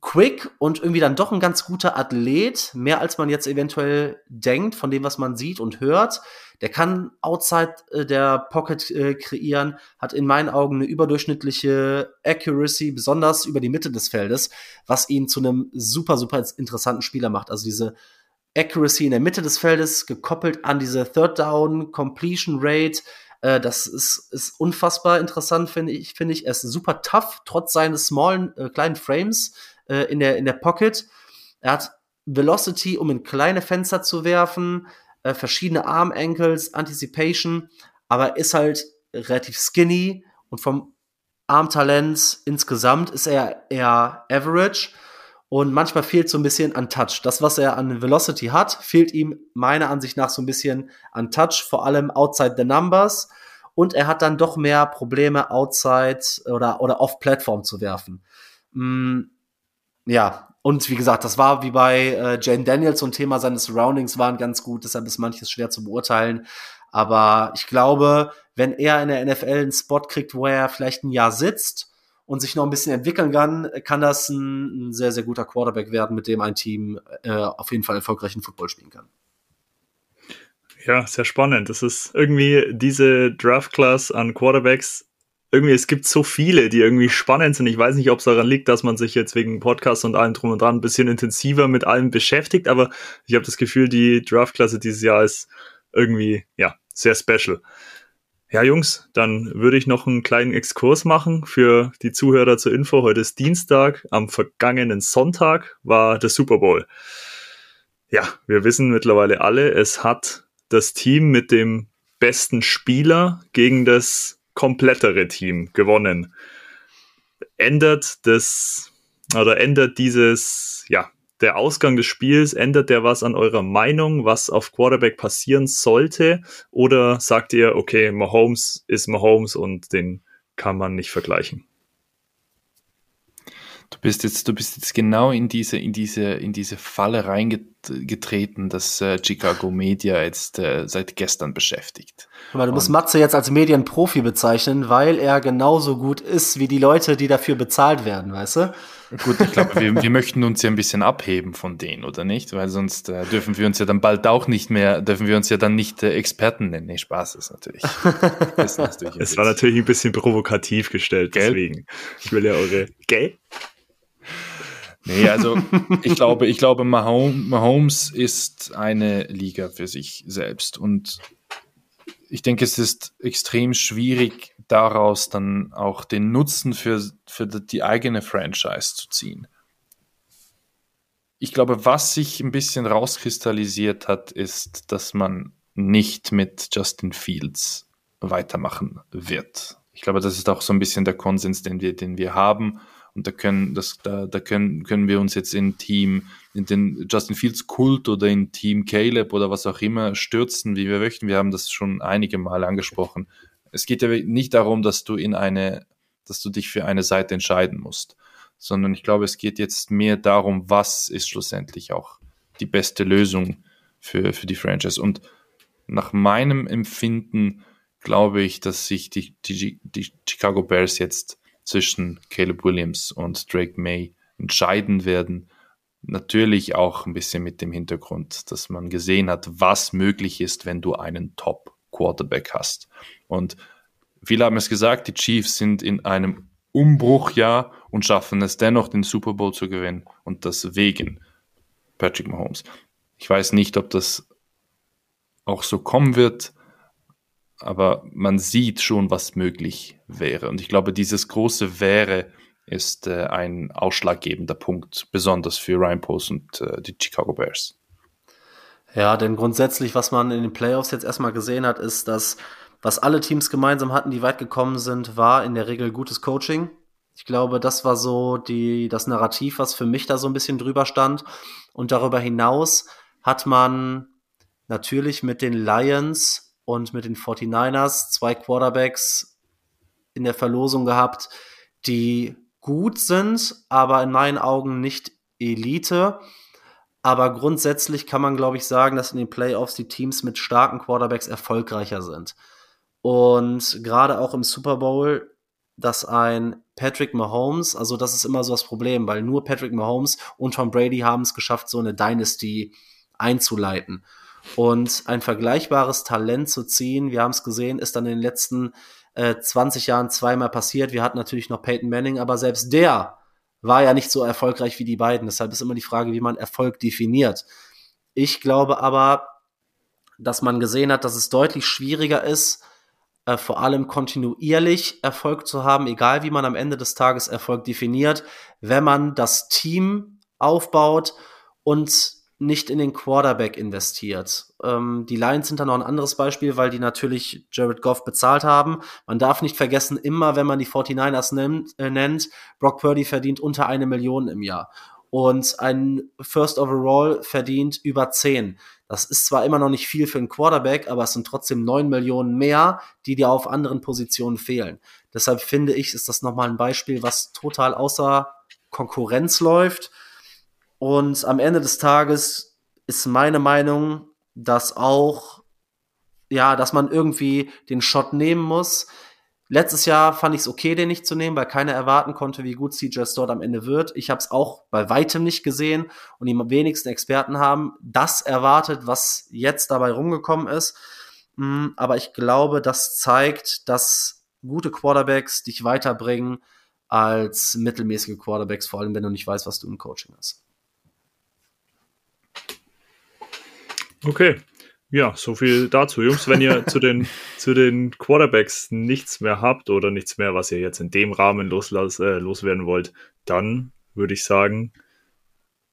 quick und irgendwie dann doch ein ganz guter Athlet, mehr als man jetzt eventuell denkt von dem, was man sieht und hört. Der kann outside äh, der Pocket äh, kreieren, hat in meinen Augen eine überdurchschnittliche Accuracy, besonders über die Mitte des Feldes, was ihn zu einem super, super interessanten Spieler macht. Also diese Accuracy in der Mitte des Feldes gekoppelt an diese Third Down Completion Rate. Äh, das ist, ist unfassbar interessant, finde ich, finde ich. Er ist super tough, trotz seines smallen, äh, kleinen Frames äh, in, der, in der Pocket. Er hat Velocity, um in kleine Fenster zu werfen, äh, verschiedene Arm Ankles, Anticipation, aber ist halt relativ skinny und vom Armtalent insgesamt ist er eher average und manchmal fehlt so ein bisschen an Touch. Das, was er an Velocity hat, fehlt ihm meiner Ansicht nach so ein bisschen an Touch, vor allem outside the numbers. Und er hat dann doch mehr Probleme outside oder, oder off-Plattform zu werfen. Mm, ja, und wie gesagt, das war wie bei äh, Jane Daniels ein Thema, seine Surroundings waren ganz gut, deshalb ist manches schwer zu beurteilen. Aber ich glaube, wenn er in der NFL einen Spot kriegt, wo er vielleicht ein Jahr sitzt und sich noch ein bisschen entwickeln kann, kann das ein, ein sehr, sehr guter Quarterback werden, mit dem ein Team äh, auf jeden Fall erfolgreichen Football spielen kann. Ja, sehr spannend. Das ist irgendwie diese Draft-Class an Quarterbacks irgendwie, es gibt so viele, die irgendwie spannend sind. Ich weiß nicht, ob es daran liegt, dass man sich jetzt wegen Podcast und allem drum und dran ein bisschen intensiver mit allem beschäftigt, aber ich habe das Gefühl, die Draftklasse dieses Jahr ist irgendwie, ja, sehr special. Ja, Jungs, dann würde ich noch einen kleinen Exkurs machen für die Zuhörer zur Info. Heute ist Dienstag, am vergangenen Sonntag war der Super Bowl. Ja, wir wissen mittlerweile alle, es hat das Team mit dem besten Spieler gegen das komplettere Team gewonnen. Ändert das oder ändert dieses, ja, der Ausgang des Spiels, ändert der was an eurer Meinung, was auf Quarterback passieren sollte? Oder sagt ihr, okay, Mahomes ist Mahomes und den kann man nicht vergleichen? Du bist jetzt, du bist jetzt genau in diese, in diese, in diese Falle reingetreten, dass äh, Chicago Media jetzt äh, seit gestern beschäftigt. Aber du musst Matze jetzt als Medienprofi bezeichnen, weil er genauso gut ist wie die Leute, die dafür bezahlt werden, weißt du? Gut, ich glaube, wir, wir möchten uns ja ein bisschen abheben von denen, oder nicht? Weil sonst äh, dürfen wir uns ja dann bald auch nicht mehr, dürfen wir uns ja dann nicht äh, Experten nennen. Nee, Spaß ist natürlich. ist natürlich es war natürlich ein bisschen provokativ gestellt, Gell? deswegen. Ich will ja eure, gell? Nee, also ich glaube, ich glaube, Mahomes ist eine Liga für sich selbst. Und ich denke, es ist extrem schwierig, daraus dann auch den Nutzen für, für die eigene Franchise zu ziehen. Ich glaube, was sich ein bisschen rauskristallisiert hat, ist, dass man nicht mit Justin Fields weitermachen wird. Ich glaube, das ist auch so ein bisschen der Konsens, den wir, den wir haben. Und da können, das, da, da können, können wir uns jetzt in Team, in den Justin Fields Kult oder in Team Caleb oder was auch immer stürzen, wie wir möchten. Wir haben das schon einige Mal angesprochen. Es geht ja nicht darum, dass du in eine, dass du dich für eine Seite entscheiden musst, sondern ich glaube, es geht jetzt mehr darum, was ist schlussendlich auch die beste Lösung für, für die Franchise. Und nach meinem Empfinden glaube ich, dass sich die, die, die Chicago Bears jetzt zwischen Caleb Williams und Drake May entscheiden werden. Natürlich auch ein bisschen mit dem Hintergrund, dass man gesehen hat, was möglich ist, wenn du einen Top-Quarterback hast. Und viele haben es gesagt, die Chiefs sind in einem Umbruchjahr und schaffen es dennoch, den Super Bowl zu gewinnen. Und das wegen Patrick Mahomes. Ich weiß nicht, ob das auch so kommen wird, aber man sieht schon, was möglich wäre. Und ich glaube, dieses große wäre ist äh, ein ausschlaggebender Punkt, besonders für Ryan Post und äh, die Chicago Bears. Ja, denn grundsätzlich, was man in den Playoffs jetzt erstmal gesehen hat, ist, dass was alle Teams gemeinsam hatten, die weit gekommen sind, war in der Regel gutes Coaching. Ich glaube, das war so die, das Narrativ, was für mich da so ein bisschen drüber stand. Und darüber hinaus hat man natürlich mit den Lions und mit den 49ers zwei Quarterbacks in der Verlosung gehabt, die gut sind, aber in meinen Augen nicht Elite. Aber grundsätzlich kann man, glaube ich, sagen, dass in den Playoffs die Teams mit starken Quarterbacks erfolgreicher sind. Und gerade auch im Super Bowl, dass ein Patrick Mahomes, also das ist immer so das Problem, weil nur Patrick Mahomes und Tom Brady haben es geschafft, so eine Dynasty einzuleiten. Und ein vergleichbares Talent zu ziehen, wir haben es gesehen, ist dann in den letzten äh, 20 Jahren zweimal passiert. Wir hatten natürlich noch Peyton Manning, aber selbst der war ja nicht so erfolgreich wie die beiden. Deshalb ist immer die Frage, wie man Erfolg definiert. Ich glaube aber, dass man gesehen hat, dass es deutlich schwieriger ist, äh, vor allem kontinuierlich Erfolg zu haben, egal wie man am Ende des Tages Erfolg definiert, wenn man das Team aufbaut und nicht in den Quarterback investiert. Ähm, die Lions sind da noch ein anderes Beispiel, weil die natürlich Jared Goff bezahlt haben. Man darf nicht vergessen, immer wenn man die 49ers nennt, äh, nennt Brock Purdy verdient unter eine Million im Jahr. Und ein First Overall verdient über 10. Das ist zwar immer noch nicht viel für einen Quarterback, aber es sind trotzdem 9 Millionen mehr, die dir auf anderen Positionen fehlen. Deshalb finde ich, ist das nochmal ein Beispiel, was total außer Konkurrenz läuft und am Ende des Tages ist meine Meinung, dass auch, ja, dass man irgendwie den Shot nehmen muss. Letztes Jahr fand ich es okay, den nicht zu nehmen, weil keiner erwarten konnte, wie gut CJ Stott am Ende wird. Ich habe es auch bei weitem nicht gesehen und die wenigsten Experten haben das erwartet, was jetzt dabei rumgekommen ist. Mm, aber ich glaube, das zeigt, dass gute Quarterbacks dich weiterbringen als mittelmäßige Quarterbacks, vor allem wenn du nicht weißt, was du im Coaching hast. Okay. Ja, so viel dazu, Jungs. Wenn ihr zu den, zu den Quarterbacks nichts mehr habt oder nichts mehr, was ihr jetzt in dem Rahmen loslass, äh, loswerden wollt, dann würde ich sagen,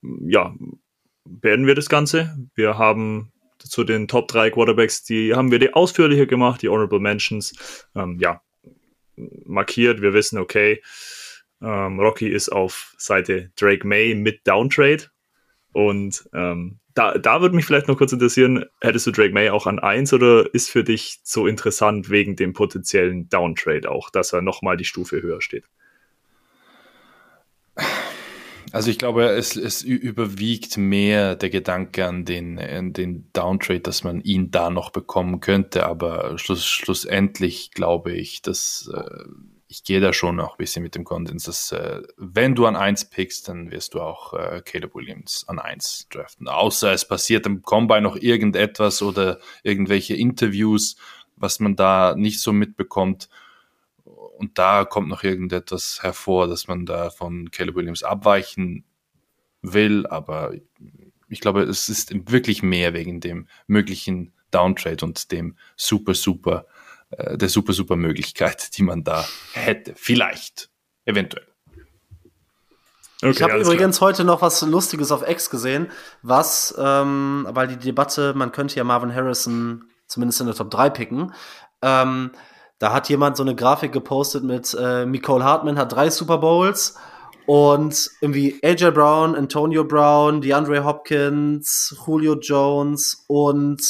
ja, beenden wir das Ganze. Wir haben zu den Top 3 Quarterbacks, die haben wir die ausführlicher gemacht, die Honorable Mentions, ähm, ja, markiert. Wir wissen, okay, ähm, Rocky ist auf Seite Drake May mit Downtrade und ähm, da, da würde mich vielleicht noch kurz interessieren, hättest du Drake May auch an 1 oder ist für dich so interessant wegen dem potenziellen Downtrade auch, dass er nochmal die Stufe höher steht? Also ich glaube, es, es überwiegt mehr der Gedanke an den, an den Downtrade, dass man ihn da noch bekommen könnte, aber schluss, schlussendlich glaube ich, dass äh, ich gehe da schon auch ein bisschen mit dem Konsens, dass äh, wenn du an 1 pickst, dann wirst du auch äh, Caleb Williams an 1 draften. Außer es passiert im Combine noch irgendetwas oder irgendwelche Interviews, was man da nicht so mitbekommt. Und da kommt noch irgendetwas hervor, dass man da von Caleb Williams abweichen will. Aber ich glaube, es ist wirklich mehr wegen dem möglichen Downtrade und dem super, super äh, der super, super Möglichkeit, die man da hätte. Vielleicht. Eventuell. Okay, ich habe übrigens klar. heute noch was Lustiges auf X gesehen, was, ähm, weil die Debatte, man könnte ja Marvin Harrison zumindest in der Top 3 picken. Ähm, da hat jemand so eine Grafik gepostet mit äh, Nicole Hartman hat drei Super Bowls und irgendwie AJ Brown, Antonio Brown, DeAndre Hopkins, Julio Jones und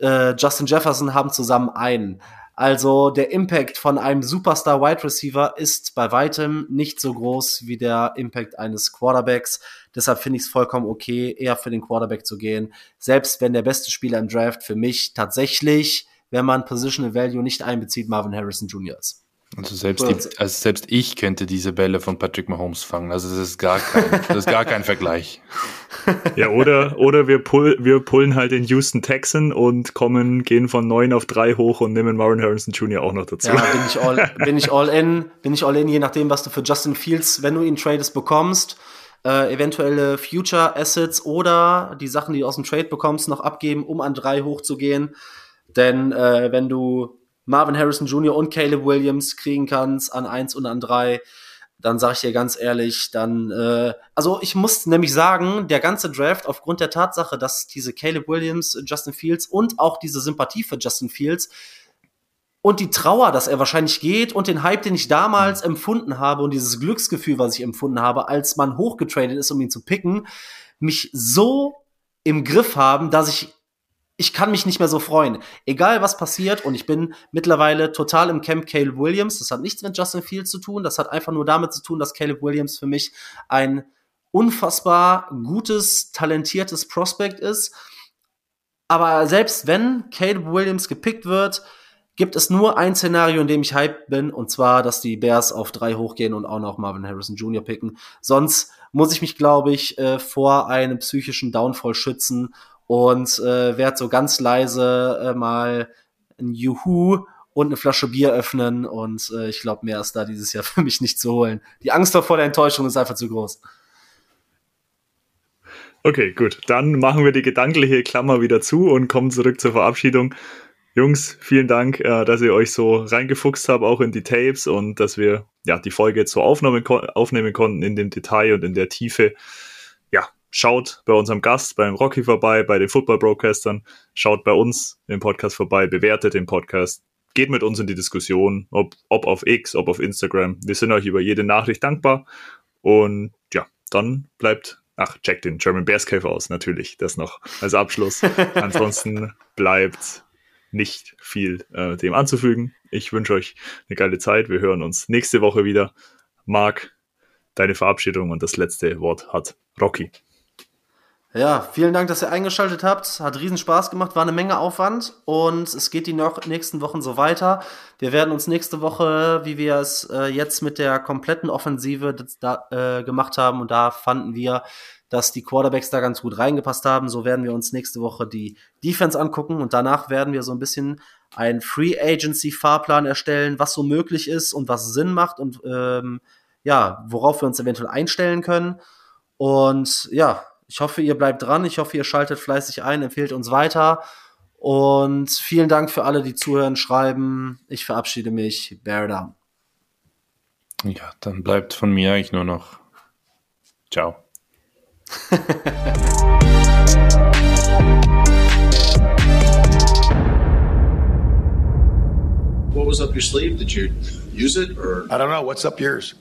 äh, Justin Jefferson haben zusammen einen. Also der Impact von einem Superstar Wide Receiver ist bei weitem nicht so groß wie der Impact eines Quarterbacks. Deshalb finde ich es vollkommen okay, eher für den Quarterback zu gehen. Selbst wenn der beste Spieler im Draft für mich tatsächlich, wenn man Positional Value nicht einbezieht, Marvin Harrison Jr. ist. Also selbst, die, also selbst ich könnte diese Bälle von Patrick Mahomes fangen. Also das ist gar kein, das ist gar kein Vergleich. Ja, oder, oder wir, pull, wir pullen halt den Houston Texan und kommen, gehen von neun auf drei hoch und nehmen Marvin Harrison Jr. auch noch dazu. Ja, bin ich all, bin ich all in, bin ich all in, je nachdem, was du für Justin Fields, wenn du ihn tradest, bekommst. Äh, eventuelle Future Assets oder die Sachen, die du aus dem Trade bekommst, noch abgeben, um an drei hochzugehen. Denn äh, wenn du Marvin Harrison Jr. und Caleb Williams kriegen kannst an eins und an drei, dann sage ich dir ganz ehrlich, dann, äh, also ich muss nämlich sagen, der ganze Draft aufgrund der Tatsache, dass diese Caleb Williams, Justin Fields und auch diese Sympathie für Justin Fields und die Trauer, dass er wahrscheinlich geht und den Hype, den ich damals empfunden habe und dieses Glücksgefühl, was ich empfunden habe, als man hochgetradet ist, um ihn zu picken, mich so im Griff haben, dass ich ich kann mich nicht mehr so freuen. Egal was passiert und ich bin mittlerweile total im Camp Caleb Williams. Das hat nichts mit Justin Fields zu tun. Das hat einfach nur damit zu tun, dass Caleb Williams für mich ein unfassbar gutes, talentiertes Prospect ist. Aber selbst wenn Caleb Williams gepickt wird, gibt es nur ein Szenario, in dem ich hyped bin, und zwar, dass die Bears auf drei hochgehen und auch noch Marvin Harrison Jr. picken. Sonst muss ich mich, glaube ich, äh, vor einem psychischen Downfall schützen und äh, werde so ganz leise äh, mal ein Juhu und eine Flasche Bier öffnen und äh, ich glaube, mehr ist da dieses Jahr für mich nicht zu holen. Die Angst vor der Enttäuschung ist einfach zu groß. Okay, gut. Dann machen wir die gedankliche Klammer wieder zu und kommen zurück zur Verabschiedung. Jungs, vielen Dank, äh, dass ihr euch so reingefuchst habt, auch in die Tapes und dass wir ja die Folge jetzt so aufnehmen, aufnehmen konnten in dem Detail und in der Tiefe. Schaut bei unserem Gast, beim Rocky vorbei, bei den Football Broadcastern. Schaut bei uns im Podcast vorbei, bewertet den Podcast. Geht mit uns in die Diskussion, ob, ob auf X, ob auf Instagram. Wir sind euch über jede Nachricht dankbar. Und ja, dann bleibt Ach, checkt den German Bears Cave aus, natürlich. Das noch als Abschluss. Ansonsten bleibt nicht viel äh, dem anzufügen. Ich wünsche euch eine geile Zeit. Wir hören uns nächste Woche wieder. Marc, deine Verabschiedung und das letzte Wort hat Rocky. Ja, vielen Dank, dass ihr eingeschaltet habt. Hat riesen Spaß gemacht, war eine Menge Aufwand und es geht die noch nächsten Wochen so weiter. Wir werden uns nächste Woche, wie wir es äh, jetzt mit der kompletten Offensive da, äh, gemacht haben und da fanden wir, dass die Quarterbacks da ganz gut reingepasst haben. So werden wir uns nächste Woche die Defense angucken und danach werden wir so ein bisschen einen Free Agency Fahrplan erstellen, was so möglich ist und was Sinn macht und ähm, ja, worauf wir uns eventuell einstellen können. Und ja, ich hoffe, ihr bleibt dran. Ich hoffe, ihr schaltet fleißig ein, empfehlt uns weiter. Und vielen Dank für alle, die zuhören, schreiben. Ich verabschiede mich. Bear down. Ja, dann bleibt von mir eigentlich nur noch Ciao. what was up your sleeve? Did you use it or? I don't know. What's up yours?